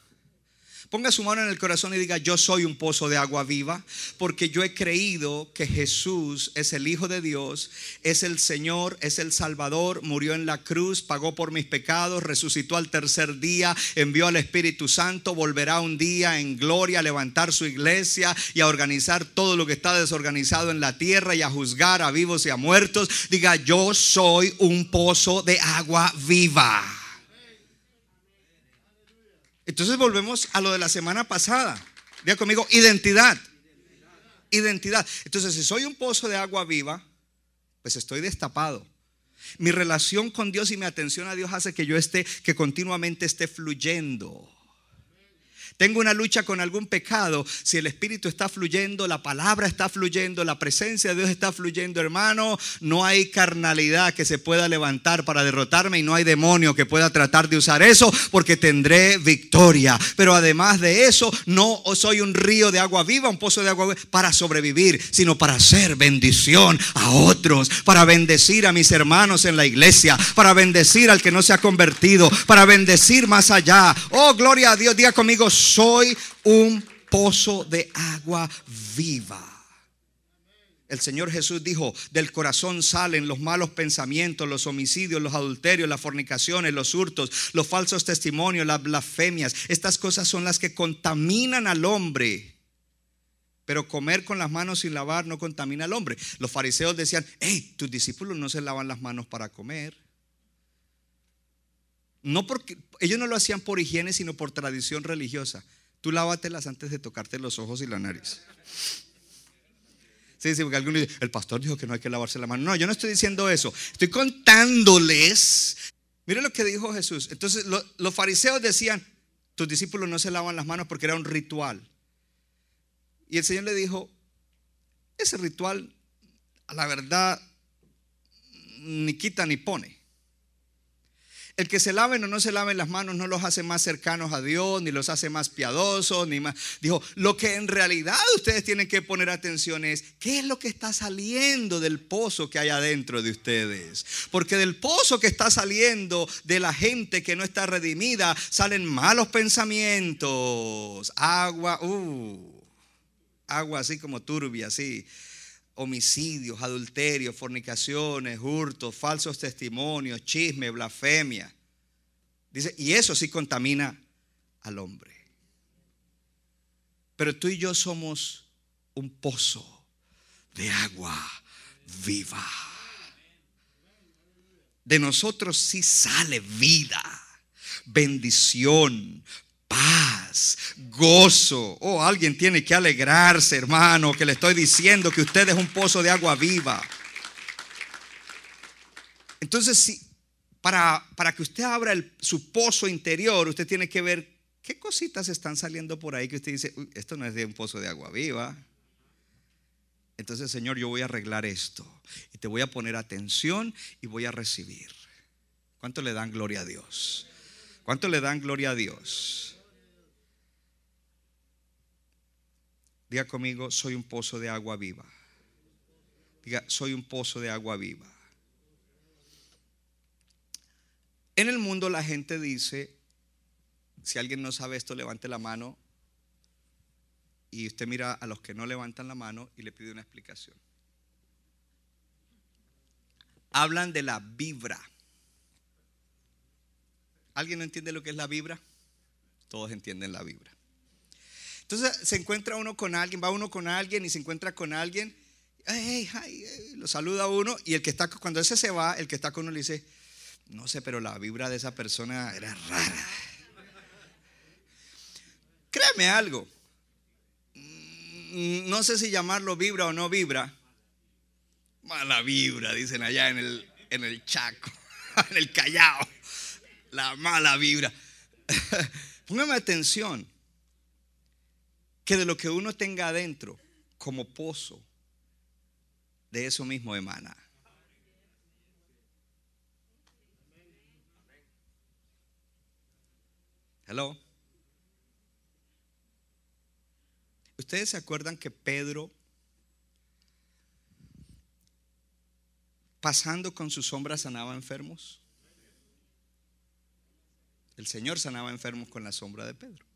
Ponga su mano en el corazón y diga, yo soy un pozo de agua viva, porque yo he creído que Jesús es el Hijo de Dios, es el Señor, es el Salvador, murió en la cruz, pagó por mis pecados, resucitó al tercer día, envió al Espíritu Santo, volverá un día en gloria a levantar su iglesia y a organizar todo lo que está desorganizado en la tierra y a juzgar a vivos y a muertos. Diga, yo soy un pozo de agua viva. Entonces volvemos a lo de la semana pasada. Diga conmigo, identidad. Identidad. Entonces, si soy un pozo de agua viva, pues estoy destapado. Mi relación con Dios y mi atención a Dios hace que yo esté, que continuamente esté fluyendo tengo una lucha con algún pecado, si el Espíritu está fluyendo, la palabra está fluyendo, la presencia de Dios está fluyendo, hermano, no hay carnalidad que se pueda levantar para derrotarme y no hay demonio que pueda tratar de usar eso porque tendré victoria. Pero además de eso, no soy un río de agua viva, un pozo de agua viva para sobrevivir, sino para hacer bendición a otros, para bendecir a mis hermanos en la iglesia, para bendecir al que no se ha convertido, para bendecir más allá. Oh, gloria a Dios, diga conmigo, soy un pozo de agua viva. El Señor Jesús dijo, del corazón salen los malos pensamientos, los homicidios, los adulterios, las fornicaciones, los hurtos, los falsos testimonios, las blasfemias. Estas cosas son las que contaminan al hombre. Pero comer con las manos sin lavar no contamina al hombre. Los fariseos decían, hey, tus discípulos no se lavan las manos para comer. No porque ellos no lo hacían por higiene, sino por tradición religiosa. Tú lávatelas antes de tocarte los ojos y la nariz. Sí, sí, porque algunos dicen, el pastor dijo que no hay que lavarse la mano. No, yo no estoy diciendo eso. Estoy contándoles. Miren lo que dijo Jesús. Entonces, los fariseos decían, tus discípulos no se lavan las manos porque era un ritual. Y el Señor le dijo, ese ritual, a la verdad, ni quita ni pone. El que se laven o no se laven las manos no los hace más cercanos a Dios, ni los hace más piadosos, ni más. Dijo, lo que en realidad ustedes tienen que poner atención es, ¿qué es lo que está saliendo del pozo que hay adentro de ustedes? Porque del pozo que está saliendo de la gente que no está redimida, salen malos pensamientos, agua, uh, agua así como turbia, así homicidios, adulterios, fornicaciones, hurtos, falsos testimonios, chisme, blasfemia. Dice, y eso sí contamina al hombre. Pero tú y yo somos un pozo de agua viva. De nosotros sí sale vida, bendición, paz, gozo. Oh, alguien tiene que alegrarse, hermano, que le estoy diciendo que usted es un pozo de agua viva. Entonces, si, para, para que usted abra su pozo interior, usted tiene que ver qué cositas están saliendo por ahí que usted dice, esto no es de un pozo de agua viva. Entonces, Señor, yo voy a arreglar esto y te voy a poner atención y voy a recibir. ¿Cuánto le dan gloria a Dios? ¿Cuánto le dan gloria a Dios? Diga conmigo, soy un pozo de agua viva. Diga, soy un pozo de agua viva. En el mundo la gente dice, si alguien no sabe esto, levante la mano y usted mira a los que no levantan la mano y le pide una explicación. Hablan de la vibra. ¿Alguien no entiende lo que es la vibra? Todos entienden la vibra. Entonces se encuentra uno con alguien, va uno con alguien y se encuentra con alguien, lo saluda uno y el que está, cuando ese se va, el que está con uno le dice, no sé, pero la vibra de esa persona era rara. Créeme algo, mm, no sé si llamarlo vibra o no vibra. Mala vibra, dicen allá en el, en el Chaco, en el Callao. La mala vibra. Póngame atención que de lo que uno tenga adentro como pozo, de eso mismo emana. Hello. ¿Ustedes se acuerdan que Pedro, pasando con su sombra, sanaba enfermos? El Señor sanaba enfermos con la sombra de Pedro.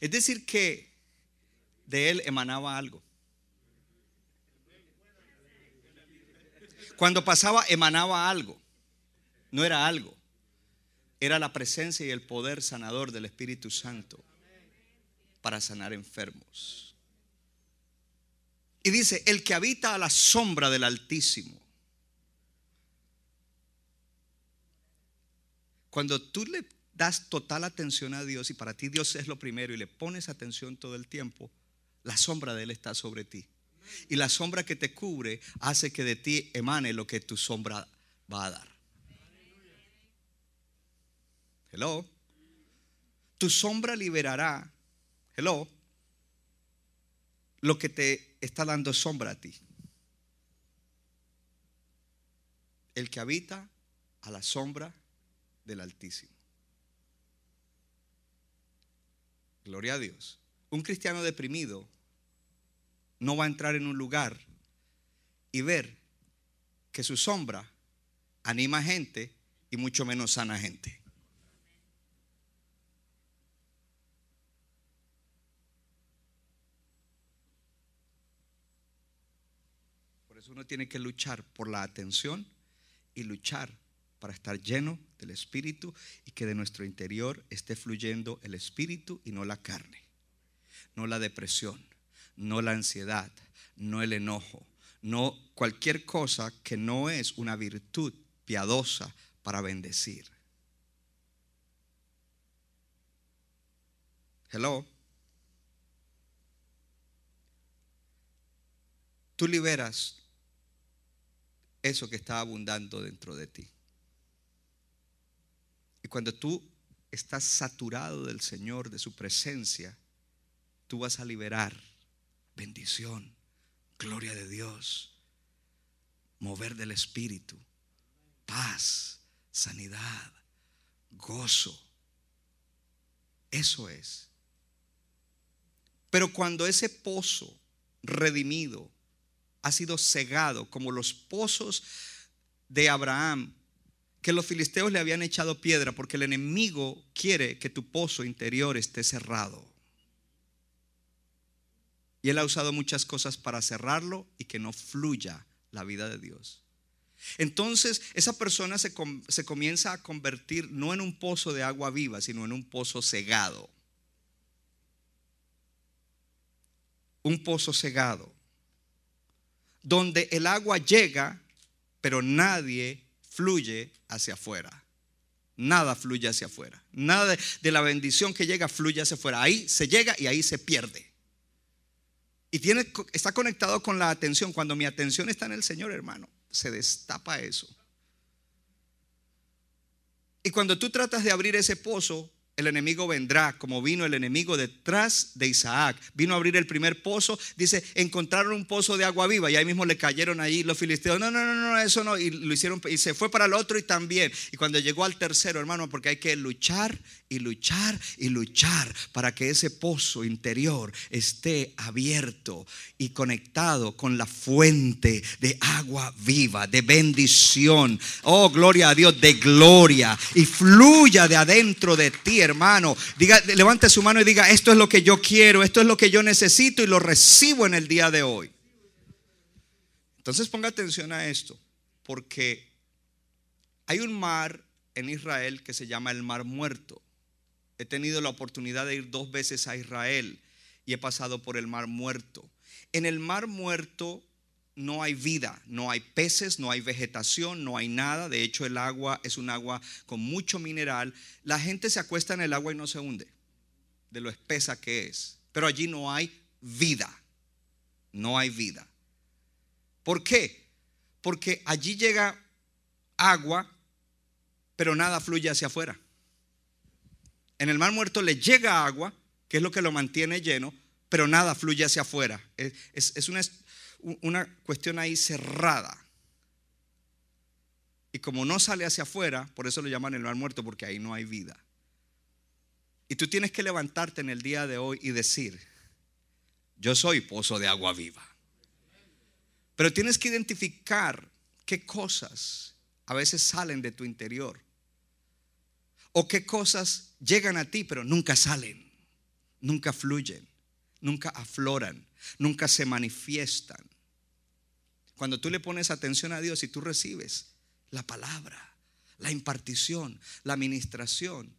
Es decir, que de él emanaba algo. Cuando pasaba, emanaba algo. No era algo. Era la presencia y el poder sanador del Espíritu Santo para sanar enfermos. Y dice, el que habita a la sombra del Altísimo. Cuando tú le das total atención a Dios y para ti Dios es lo primero y le pones atención todo el tiempo, la sombra de Él está sobre ti. Y la sombra que te cubre hace que de ti emane lo que tu sombra va a dar. Hello. Tu sombra liberará, hello, lo que te está dando sombra a ti. El que habita a la sombra del Altísimo. Gloria a Dios. Un cristiano deprimido no va a entrar en un lugar y ver que su sombra anima gente y mucho menos sana gente. Por eso uno tiene que luchar por la atención y luchar para estar lleno del Espíritu y que de nuestro interior esté fluyendo el Espíritu y no la carne, no la depresión, no la ansiedad, no el enojo, no cualquier cosa que no es una virtud piadosa para bendecir. Hello. Tú liberas eso que está abundando dentro de ti. Cuando tú estás saturado del Señor, de su presencia, tú vas a liberar bendición, gloria de Dios, mover del Espíritu, paz, sanidad, gozo. Eso es. Pero cuando ese pozo redimido ha sido cegado, como los pozos de Abraham que los filisteos le habían echado piedra porque el enemigo quiere que tu pozo interior esté cerrado. Y él ha usado muchas cosas para cerrarlo y que no fluya la vida de Dios. Entonces esa persona se, comienza a convertir no en un pozo de agua viva, sino en un pozo cegado. Un pozo cegado. Donde el agua llega, pero nadie fluye hacia afuera. Nada fluye hacia afuera. Nada de, la bendición que llega fluye hacia afuera. Ahí se llega y ahí se pierde. Y tiene, está conectado con la atención. Cuando mi atención está en el Señor, hermano, se destapa eso. Y cuando tú tratas de abrir ese pozo, el enemigo vendrá, como vino el enemigo detrás de Isaac. Vino a abrir el primer pozo. Dice, encontraron un pozo de agua viva y ahí mismo le cayeron ahí los filisteos. No, no, no, no, eso no. Y lo hicieron y se fue para el otro y también. Y cuando llegó al tercero, hermano, porque hay que luchar y luchar y luchar para que ese pozo interior esté abierto y conectado con la fuente de agua viva, de bendición. Oh, gloria a Dios, de gloria. Y fluya de adentro de ti, hermano. Diga, levante su mano y diga, esto es lo que yo quiero, esto es lo que yo necesito y lo recibo en el día de hoy. Entonces ponga atención a esto, porque hay un mar en Israel que se llama el Mar Muerto. He tenido la oportunidad de ir dos veces a Israel y he pasado por el Mar Muerto. En el Mar Muerto no hay vida, no hay peces, no hay vegetación, no hay nada. De hecho, el agua es un agua con mucho mineral. La gente se acuesta en el agua y no se hunde, de lo espesa que es. Pero allí no hay vida, no hay vida. ¿Por qué? Porque allí llega agua, pero nada fluye hacia afuera. En el mar muerto le llega agua, que es lo que lo mantiene lleno, pero nada fluye hacia afuera. Es, una, una cuestión ahí cerrada. Y como no sale hacia afuera, por eso lo llaman el mar muerto, porque ahí no hay vida. Y tú tienes que levantarte en el día de hoy y decir, yo soy pozo de agua viva. Pero tienes que identificar qué cosas a veces salen de tu interior. O qué cosas llegan a ti, pero nunca salen, nunca fluyen, nunca afloran, nunca se manifiestan. Cuando tú le pones atención a Dios y tú recibes la palabra, la impartición, la administración,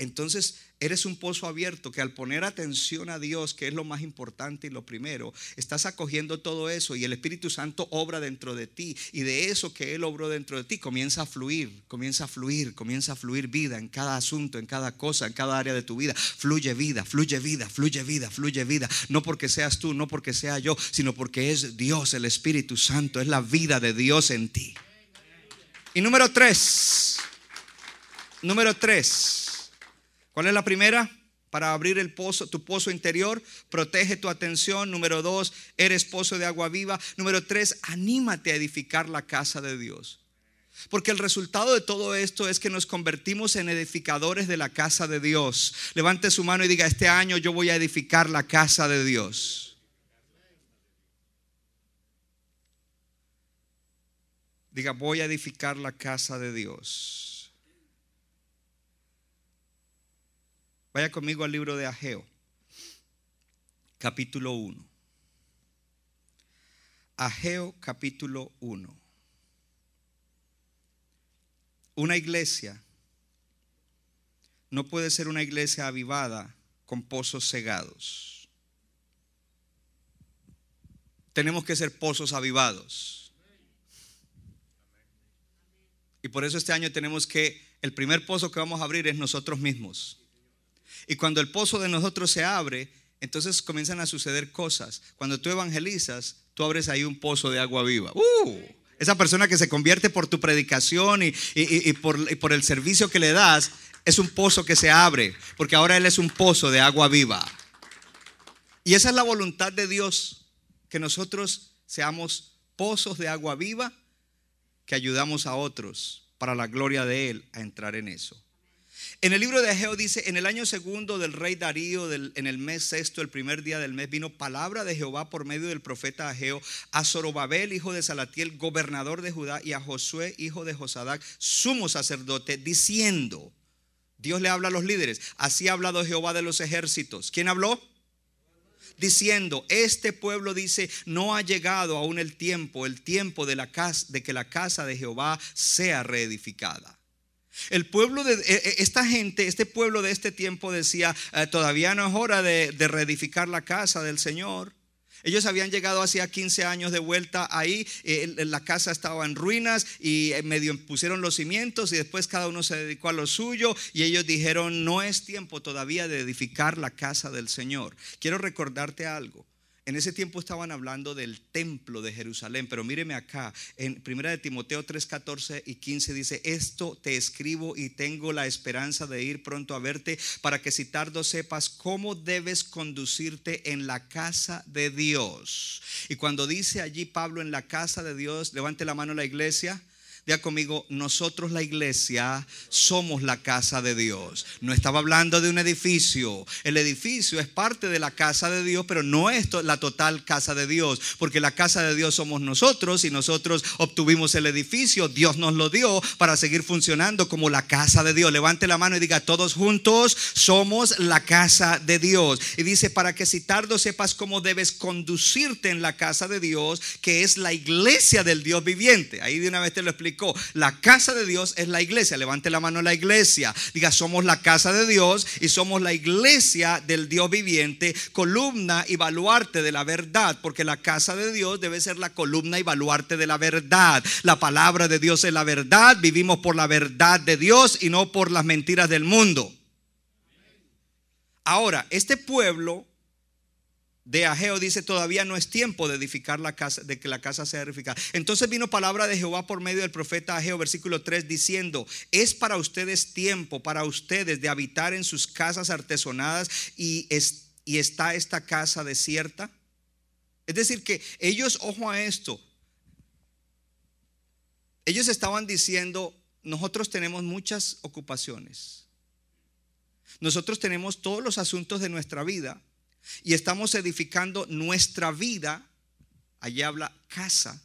entonces eres un pozo abierto que al poner atención a Dios, que es lo más importante y lo primero, estás acogiendo todo eso y el Espíritu Santo obra dentro de ti y de eso que Él obró dentro de ti comienza a fluir, comienza a fluir, comienza a fluir vida en cada asunto, en cada cosa, en cada área de tu vida. Fluye vida, fluye vida, fluye vida, fluye vida. No porque seas tú, no porque sea yo, sino porque es Dios, el Espíritu Santo, es la vida de Dios en ti. Y número tres, número tres. ¿Cuál es la primera? Para abrir el pozo, tu pozo interior, protege tu atención. Número dos, eres pozo de agua viva. Número tres, anímate a edificar la casa de Dios. Porque el resultado de todo esto es que nos convertimos en edificadores de la casa de Dios. Levante su mano y diga, este año yo voy a edificar la casa de Dios. Diga, voy a edificar la casa de Dios. Vaya conmigo al libro de Ageo, capítulo 1. Ageo capítulo 1. Una iglesia no puede ser una iglesia avivada con pozos cegados. Tenemos que ser pozos avivados. Y por eso este año tenemos que, el primer pozo que vamos a abrir es nosotros mismos. Y cuando el pozo de nosotros se abre, entonces comienzan a suceder cosas. Cuando tú evangelizas, tú abres ahí un pozo de agua viva. ¡Uh! Esa persona que se convierte por tu predicación y, por, por el servicio que le das, es un pozo que se abre, porque ahora Él es un pozo de agua viva. Y esa es la voluntad de Dios, que nosotros seamos pozos de agua viva que ayudamos a otros para la gloria de Él a entrar en eso. En el libro de Ageo dice, en el año segundo del rey Darío, en el mes sexto, el primer día del mes, vino palabra de Jehová por medio del profeta Ageo a Zorobabel, hijo de Salatiel, gobernador de Judá, y a Josué, hijo de Josadac, sumo sacerdote, diciendo, Dios le habla a los líderes, así ha hablado Jehová de los ejércitos. ¿Quién habló? diciendo, este pueblo dice, no ha llegado aún el tiempo, el tiempo de, la casa, de que la casa de Jehová sea reedificada. El pueblo de e, e, esta gente, este pueblo de este tiempo decía, eh, todavía no es hora de, reedificar la casa del Señor. Ellos habían llegado hacía 15 años de vuelta ahí, eh, la casa estaba en ruinas y eh, medio pusieron los cimientos y después cada uno se dedicó a lo suyo y ellos dijeron, no es tiempo todavía de edificar la casa del Señor. Quiero recordarte algo, En ese tiempo estaban hablando del templo de Jerusalén, pero míreme acá, en 1 de Timoteo 3, 14 y 15 dice, esto te escribo y tengo la esperanza de ir pronto a verte para que si tardo sepas cómo debes conducirte en la casa de Dios. Y cuando dice allí Pablo en la casa de Dios, levante la mano la iglesia, Diga conmigo, nosotros la iglesia somos la casa de Dios. No estaba hablando de un edificio. El edificio es parte de la casa de Dios, pero no es la total casa de Dios, porque la casa de Dios somos nosotros y nosotros obtuvimos el edificio. Dios nos lo dio para seguir funcionando como la casa de Dios. Levante la mano y diga, todos juntos somos la casa de Dios. Y dice, para que si tardo sepas cómo debes conducirte en la casa de Dios, que es la iglesia del Dios viviente. Ahí de una vez te lo explico la casa de Dios es la iglesia. Levante la mano la iglesia. Diga, somos la casa de Dios y somos la iglesia del Dios viviente, columna y baluarte de la verdad, porque la casa de Dios debe ser la columna y baluarte de la verdad. La palabra de Dios es la verdad. Vivimos por la verdad de Dios y no por las mentiras del mundo. Ahora, este pueblo de Ageo dice, todavía no es tiempo de edificar la casa, de que la casa sea edificada. Entonces vino palabra de Jehová por medio del profeta Ageo, versículo 3, diciendo, es para ustedes tiempo, para ustedes de habitar en sus casas artesonadas y, y está esta casa desierta. Es decir, que ellos, ojo a esto, ellos estaban diciendo, nosotros tenemos muchas ocupaciones. Nosotros tenemos todos los asuntos de nuestra vida y estamos edificando nuestra vida, allí habla casa.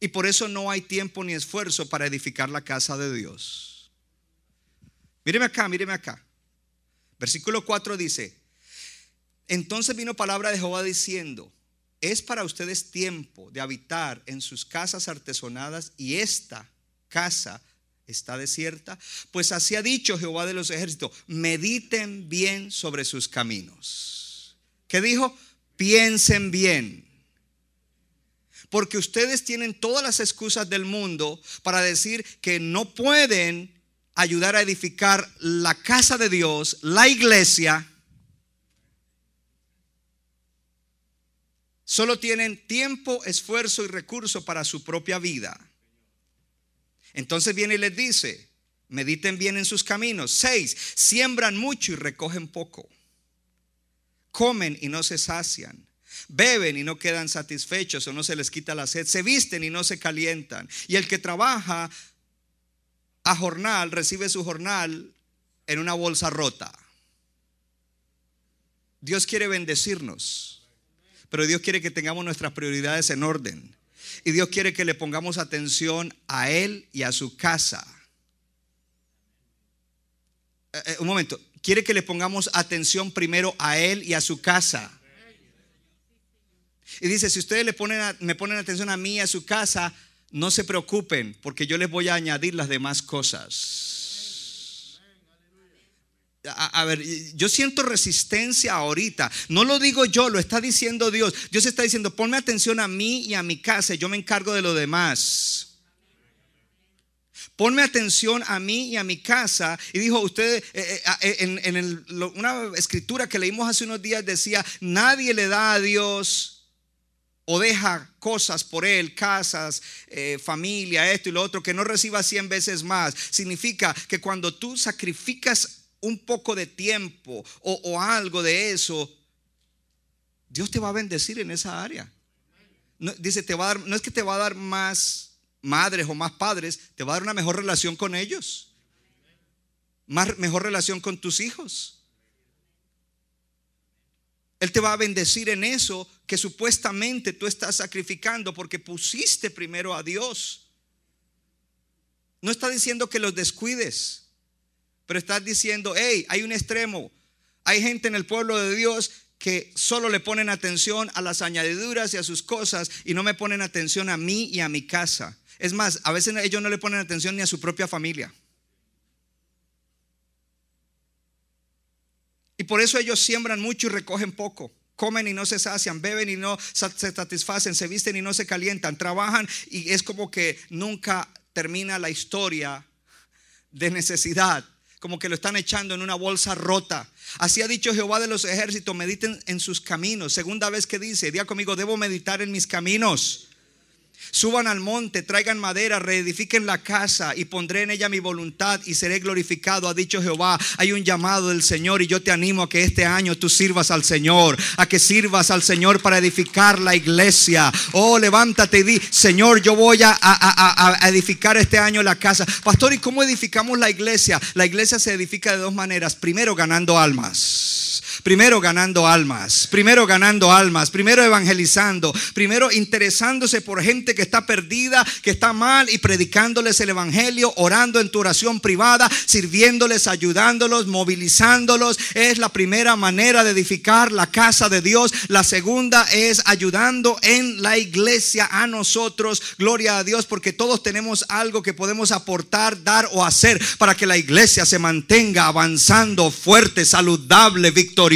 Y por eso no hay tiempo ni esfuerzo para edificar la casa de Dios. Míreme acá, míreme acá. Versículo 4 dice, entonces vino palabra de Jehová diciendo, es para ustedes tiempo de habitar en sus casas artesonadas y esta casa está desierta? Pues así ha dicho Jehová de los ejércitos, mediten bien sobre sus caminos. ¿Qué dijo? Piensen bien. Porque ustedes tienen todas las excusas del mundo para decir que no pueden ayudar a edificar la casa de Dios, la iglesia. Solo tienen tiempo, esfuerzo y recurso para su propia vida. Entonces viene y les dice, mediten bien en sus caminos. Seis, siembran mucho y recogen poco. Comen y no se sacian. Beben y no quedan satisfechos o no se les quita la sed. Se visten y no se calientan. Y el que trabaja a jornal recibe su jornal en una bolsa rota. Dios quiere bendecirnos, pero Dios quiere que tengamos nuestras prioridades en orden. Y Dios quiere que le pongamos atención a Él y a su casa. Eh, eh, un momento, quiere que le pongamos atención primero a Él y a su casa. Y dice, si ustedes le ponen me ponen atención a mí y a su casa, no se preocupen, porque yo les voy a añadir las demás cosas a, ver, yo siento resistencia ahorita. No lo digo yo, lo está diciendo Dios. Dios está diciendo, ponme atención a mí y a mi casa, yo me encargo de lo demás. Ponme atención a mí y a mi casa. Y dijo, usted, eh, eh, eh, en, una escritura que leímos hace unos días decía, nadie le da a Dios o deja cosas por él, casas, familia, esto y lo otro, que no reciba cien veces más. Significa que cuando tú sacrificas un poco de tiempo o, algo de eso, Dios te va a bendecir en esa área. No, dice, te va a dar, no es que te va a dar más madres o más padres, te va a dar una mejor relación con ellos. Más, mejor relación con tus hijos. Él te va a bendecir en eso que supuestamente tú estás sacrificando porque pusiste primero a Dios. No está diciendo que los descuides. Pero estás diciendo, hey, hay un extremo. Hay gente en el pueblo de Dios que solo le ponen atención a las añadiduras y a sus cosas y no me ponen atención a mí y a mi casa. Es más, a veces ellos no le ponen atención ni a su propia familia. Y por eso ellos siembran mucho y recogen poco. Comen y no se sacian, beben y no se satisfacen, se visten y no se calientan, trabajan y es como que nunca termina la historia de necesidad como que lo están echando en una bolsa rota. Así ha dicho Jehová de los ejércitos, mediten en sus caminos. Segunda vez que dice, día conmigo, debo meditar en mis caminos. Suban al monte, traigan madera, reedifiquen la casa y pondré en ella mi voluntad y seré glorificado, ha dicho Jehová. Hay un llamado del Señor y yo te animo a que este año tú sirvas al Señor, a que sirvas al Señor para edificar la iglesia. Oh, levántate y di, Señor, yo voy a, a- a- a edificar este año la casa. Pastor, ¿y cómo edificamos la iglesia? La iglesia se edifica de dos maneras. Primero, ganando almas. Primero ganando almas, primero ganando almas, primero evangelizando, primero interesándose por gente que está perdida, que está mal y predicándoles el evangelio, orando en tu oración privada, sirviéndoles, ayudándolos, movilizándolos. Es la primera manera de edificar la casa de Dios. La segunda es ayudando en la iglesia a nosotros. Gloria a Dios porque todos tenemos algo que podemos aportar, dar o hacer para que la iglesia se mantenga avanzando fuerte, saludable, victoriosa,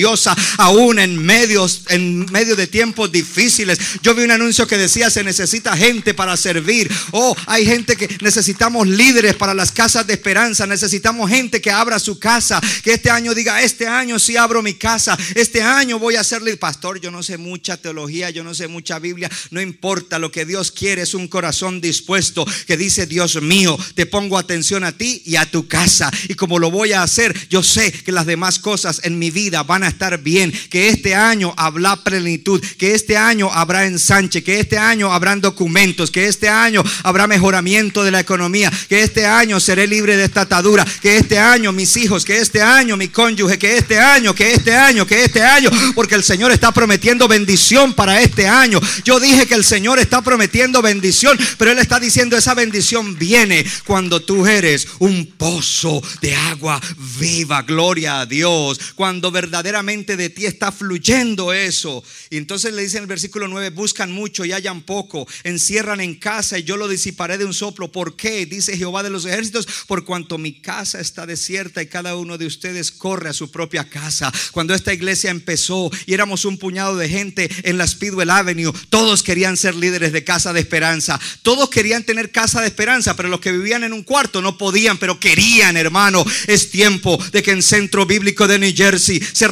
aún en medios, en medio de tiempos difíciles. Yo vi un anuncio que decía se necesita gente para servir. Oh, hay gente que necesitamos líderes para las casas de esperanza. Necesitamos gente que abra su casa. Que este año diga, este año sí abro mi casa. Este año voy a ser líder. Pastor, yo no sé mucha teología, yo no sé mucha Biblia. No importa, lo que Dios quiere es un corazón dispuesto que dice, Dios mío, te pongo atención a ti y a tu casa. Y como lo voy a hacer, yo sé que las demás cosas en mi vida van a estar bien. Que este año habrá plenitud. Que este año habrá ensanche. Que este año habrán documentos. Que este año habrá mejoramiento de la economía. Que este año seré libre de esta atadura. Que este año mis hijos. Que este año mi cónyuge. Que este año, que este año, que este año. Porque el Señor está prometiendo bendición para este año. Yo dije que el Señor está prometiendo bendición. Pero Él está diciendo esa bendición viene cuando tú eres un pozo de agua viva. Gloria a Dios. Cuando verdaderamente de ti está fluyendo eso. Y entonces le dice en el versículo 9, buscan mucho y hallan poco, encierran en casa y yo lo disiparé de un soplo. ¿Por qué? Dice Jehová de los ejércitos, por cuanto mi casa está desierta y cada uno de ustedes corre a su propia casa. Cuando esta iglesia empezó y éramos un puñado de gente en la Speedwell Avenue, todos querían ser líderes de casa de esperanza. Todos querían tener casa de esperanza, pero los que vivían en un cuarto no podían, pero querían, hermano. Es tiempo de que en Centro Bíblico de New Jersey se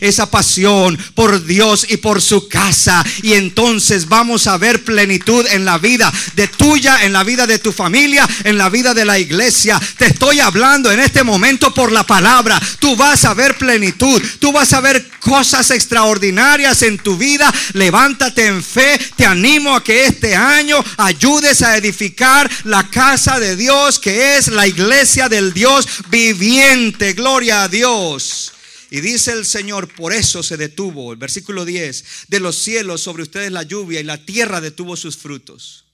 esa pasión por Dios y por su casa. Y entonces vamos a ver plenitud en la vida de tuya, en la vida de tu familia, en la vida de la iglesia. Te estoy hablando en este momento por la palabra. Tú vas a ver plenitud. Tú vas a ver cosas extraordinarias en tu vida. Levántate en fe. Te animo a que este año ayudes a edificar la casa de Dios, que es la iglesia del Dios viviente. Gloria a Dios. Y dice el Señor, por eso se detuvo, el versículo 10, de los cielos sobre ustedes la lluvia y la tierra detuvo sus frutos.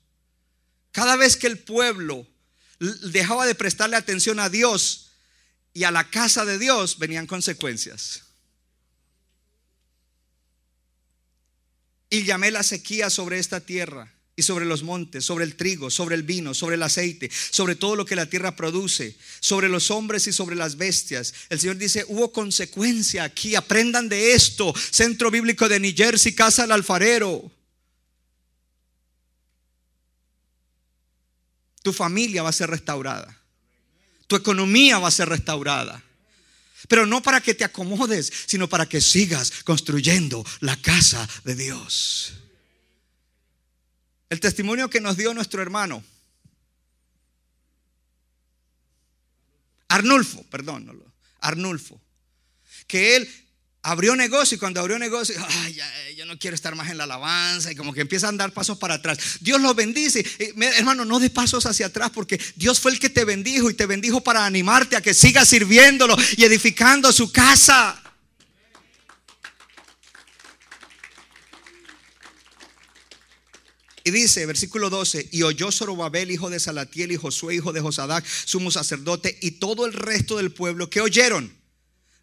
Cada vez que el pueblo dejaba de prestarle atención a Dios y a la casa de Dios, venían consecuencias. Y llamé la sequía sobre esta tierra y sobre los montes, sobre el trigo, sobre el vino, sobre el aceite, sobre todo lo que la tierra produce, sobre los hombres y sobre las bestias. El Señor dice, hubo consecuencia aquí, aprendan de esto. Centro Bíblico de New Jersey, Casa del Alfarero. Tu familia va a ser restaurada. Tu economía va a ser restaurada. Pero no para que te acomodes, sino para que sigas construyendo la casa de Dios. El testimonio que nos dio nuestro hermano, Arnulfo, perdón, Arnulfo, que él abrió negocio y cuando abrió negocio, ay, ya, yo no quiero estar más en la alabanza y como que empieza a dar pasos para atrás. Dios los bendice. Eh, hermano, no des pasos hacia atrás porque Dios fue el que te bendijo y te bendijo para animarte a que sigas sirviéndolo y edificando su casa. Y dice, versículo 12, y oyó Zorobabel, hijo de Salatiel, y Josué, hijo de Josadac, sumo sacerdote, y todo el resto del pueblo que oyeron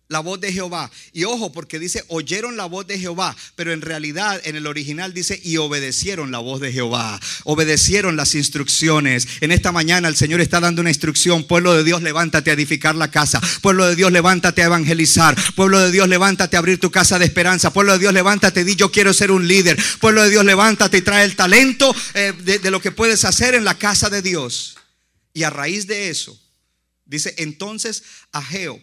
la voz de Jehová. Y ojo, porque dice, oyeron la voz de Jehová, pero en realidad en el original dice, y obedecieron la voz de Jehová, obedecieron las instrucciones. En esta mañana el Señor está dando una instrucción, pueblo de Dios, levántate a edificar la casa, pueblo de Dios, levántate a evangelizar, pueblo de Dios, levántate a abrir tu casa de esperanza, pueblo de Dios, levántate, di yo quiero ser un líder, pueblo de Dios, levántate y trae el talento eh, de, lo que puedes hacer en la casa de Dios. Y a raíz de eso, Dice, entonces Ageo,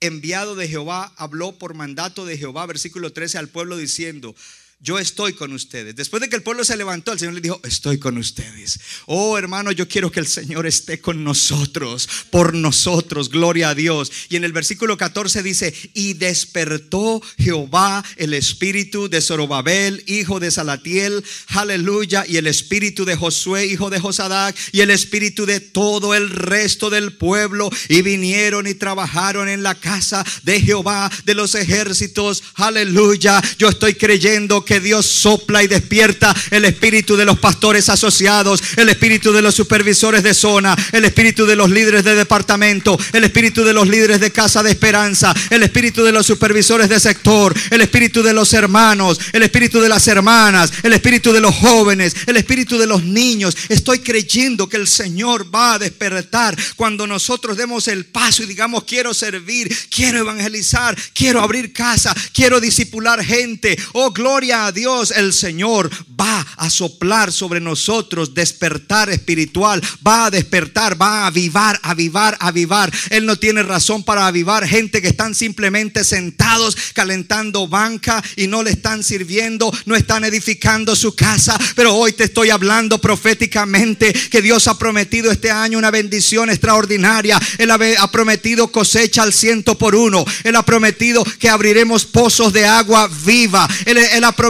enviado de Jehová, habló por mandato de Jehová, versículo 13, al pueblo diciendo, yo estoy con ustedes. Después de que el pueblo se levantó, el Señor le dijo, estoy con ustedes. Oh hermano, yo quiero que el Señor esté con nosotros, por nosotros, gloria a Dios. Y en el versículo 14 dice, y despertó Jehová el espíritu de Zorobabel, hijo de Salatiel, aleluya, y el espíritu de Josué, hijo de Josadac, y el espíritu de todo el resto del pueblo, y vinieron y trabajaron en la casa de Jehová de los ejércitos, aleluya. Yo estoy creyendo que Dios sopla y despierta el espíritu de los pastores asociados, el espíritu de los supervisores de zona, el espíritu de los líderes de departamento, el espíritu de los líderes de casa de esperanza, el espíritu de los supervisores de sector, el espíritu de los hermanos, el espíritu de las hermanas, el espíritu de los jóvenes, el espíritu de los niños. Estoy creyendo que el Señor va a despertar cuando nosotros demos el paso y digamos quiero servir, quiero evangelizar, quiero abrir casa, quiero disipular gente. Oh, gloria a Dios, el Señor va a soplar sobre nosotros despertar espiritual, va a despertar, va a avivar, avivar, avivar. Él no tiene razón para avivar gente que están simplemente sentados calentando banca y no le están sirviendo, no están edificando su casa. Pero hoy te estoy hablando proféticamente que Dios ha prometido este año una bendición extraordinaria. Él ha prometido cosecha al ciento por uno. Él ha prometido que abriremos pozos de agua viva. Él, él ha prometido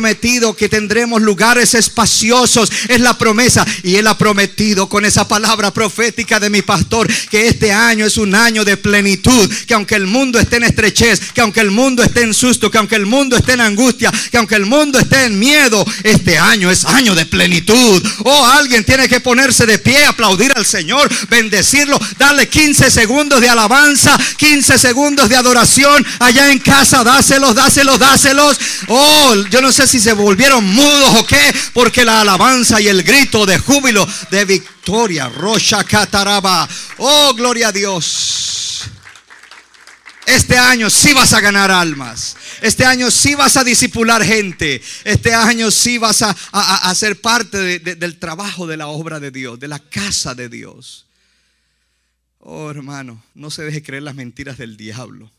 que tendremos lugares espaciosos. Es la promesa. Y Él ha prometido con esa palabra profética de mi pastor que este año es un año de plenitud. Que aunque el mundo esté en estrechez, que aunque el mundo esté en susto, que aunque el mundo esté en angustia, que aunque el mundo esté en miedo, este año es año de plenitud. Oh, alguien tiene que ponerse de pie, aplaudir al Señor, bendecirlo, darle 15 segundos de alabanza, 15 segundos de adoración allá en casa. Dáselos, dáselos, dáselos. Oh, yo no sé si se volvieron mudos o qué, porque la alabanza y el grito de júbilo, de victoria, Rocha Cataraba. Oh, gloria a Dios. Este año sí vas a ganar almas. Este año sí vas a disipular gente. Este año sí vas a, a, ser parte del trabajo de la obra de Dios, de la casa de Dios. Oh, hermano, no se deje creer las mentiras del diablo.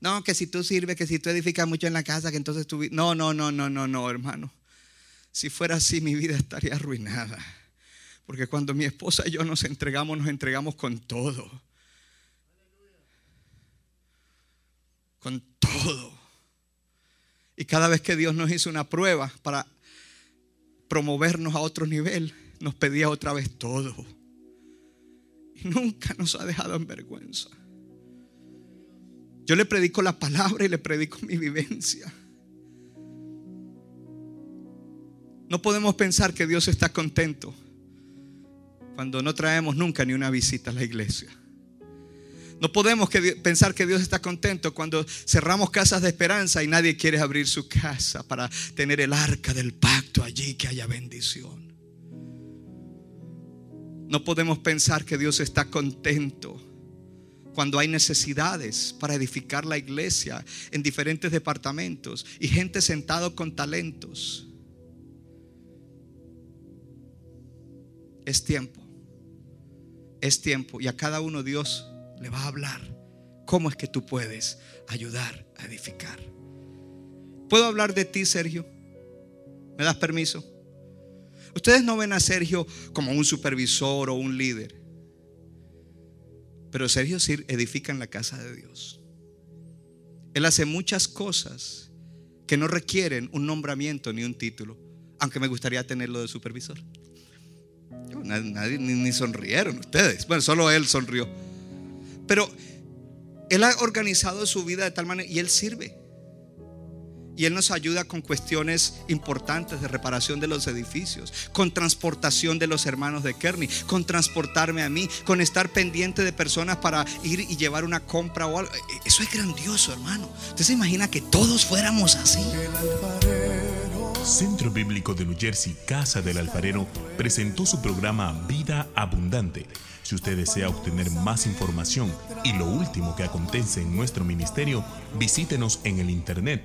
No, que si tú sirves, que si tú edificas mucho en la casa, que entonces tú... No, no, no, no, no, no, hermano. Si fuera así, mi vida estaría arruinada. Porque cuando mi esposa y yo nos entregamos, nos entregamos con todo. Con todo. Y cada vez que Dios nos hizo una prueba para promovernos a otro nivel, nos pedía otra vez todo. Y nunca nos ha dejado en vergüenza. Yo le predico la palabra y le predico mi vivencia. No podemos pensar que Dios está contento cuando no traemos nunca ni una visita a la iglesia. No podemos pensar que Dios está contento cuando cerramos casas de esperanza y nadie quiere abrir su casa para tener el arca del pacto allí que haya bendición. No podemos pensar que Dios está contento cuando hay necesidades para edificar la iglesia en diferentes departamentos y gente sentado con talentos. Es tiempo. Es tiempo. Y a cada uno Dios le va a hablar. ¿Cómo es que tú puedes ayudar a edificar? ¿Puedo hablar de ti, Sergio? ¿Me das permiso? Ustedes no ven a Sergio como un supervisor o un líder. Pero Sergio Sir edifica en la casa de Dios. Él hace muchas cosas que no requieren un nombramiento ni un título, aunque me gustaría tenerlo de supervisor. nadie, ni, sonrieron ustedes. Bueno, solo él sonrió. Pero él ha organizado su vida de tal manera y él sirve. Y Él nos ayuda con cuestiones importantes de reparación de los edificios, con transportación de los hermanos de Kearney, con transportarme a mí, con estar pendiente de personas para ir y llevar una compra o algo. E, eso es grandioso, hermano. Usted se imagina que todos fuéramos así. El alfarero Centro Bíblico de New Jersey, Casa del Alfarero, presentó su programa Vida Abundante. Si usted desea obtener más información y lo último que acontece en nuestro ministerio, visítenos en el internet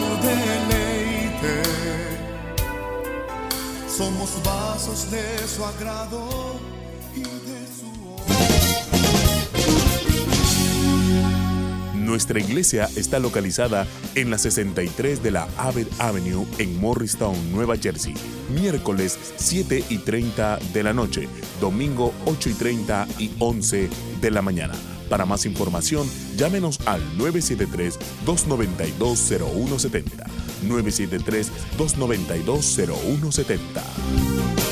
Somos vasos de su agrado y de su Nuestra iglesia está localizada en la 63 de la Abbott Avenue en Morristown, Nueva Jersey. Miércoles 7 y 30 de la noche, domingo 8 y 30 y 11 de la mañana. Para más información, llámenos al 973-292-0170. 973-292-0170.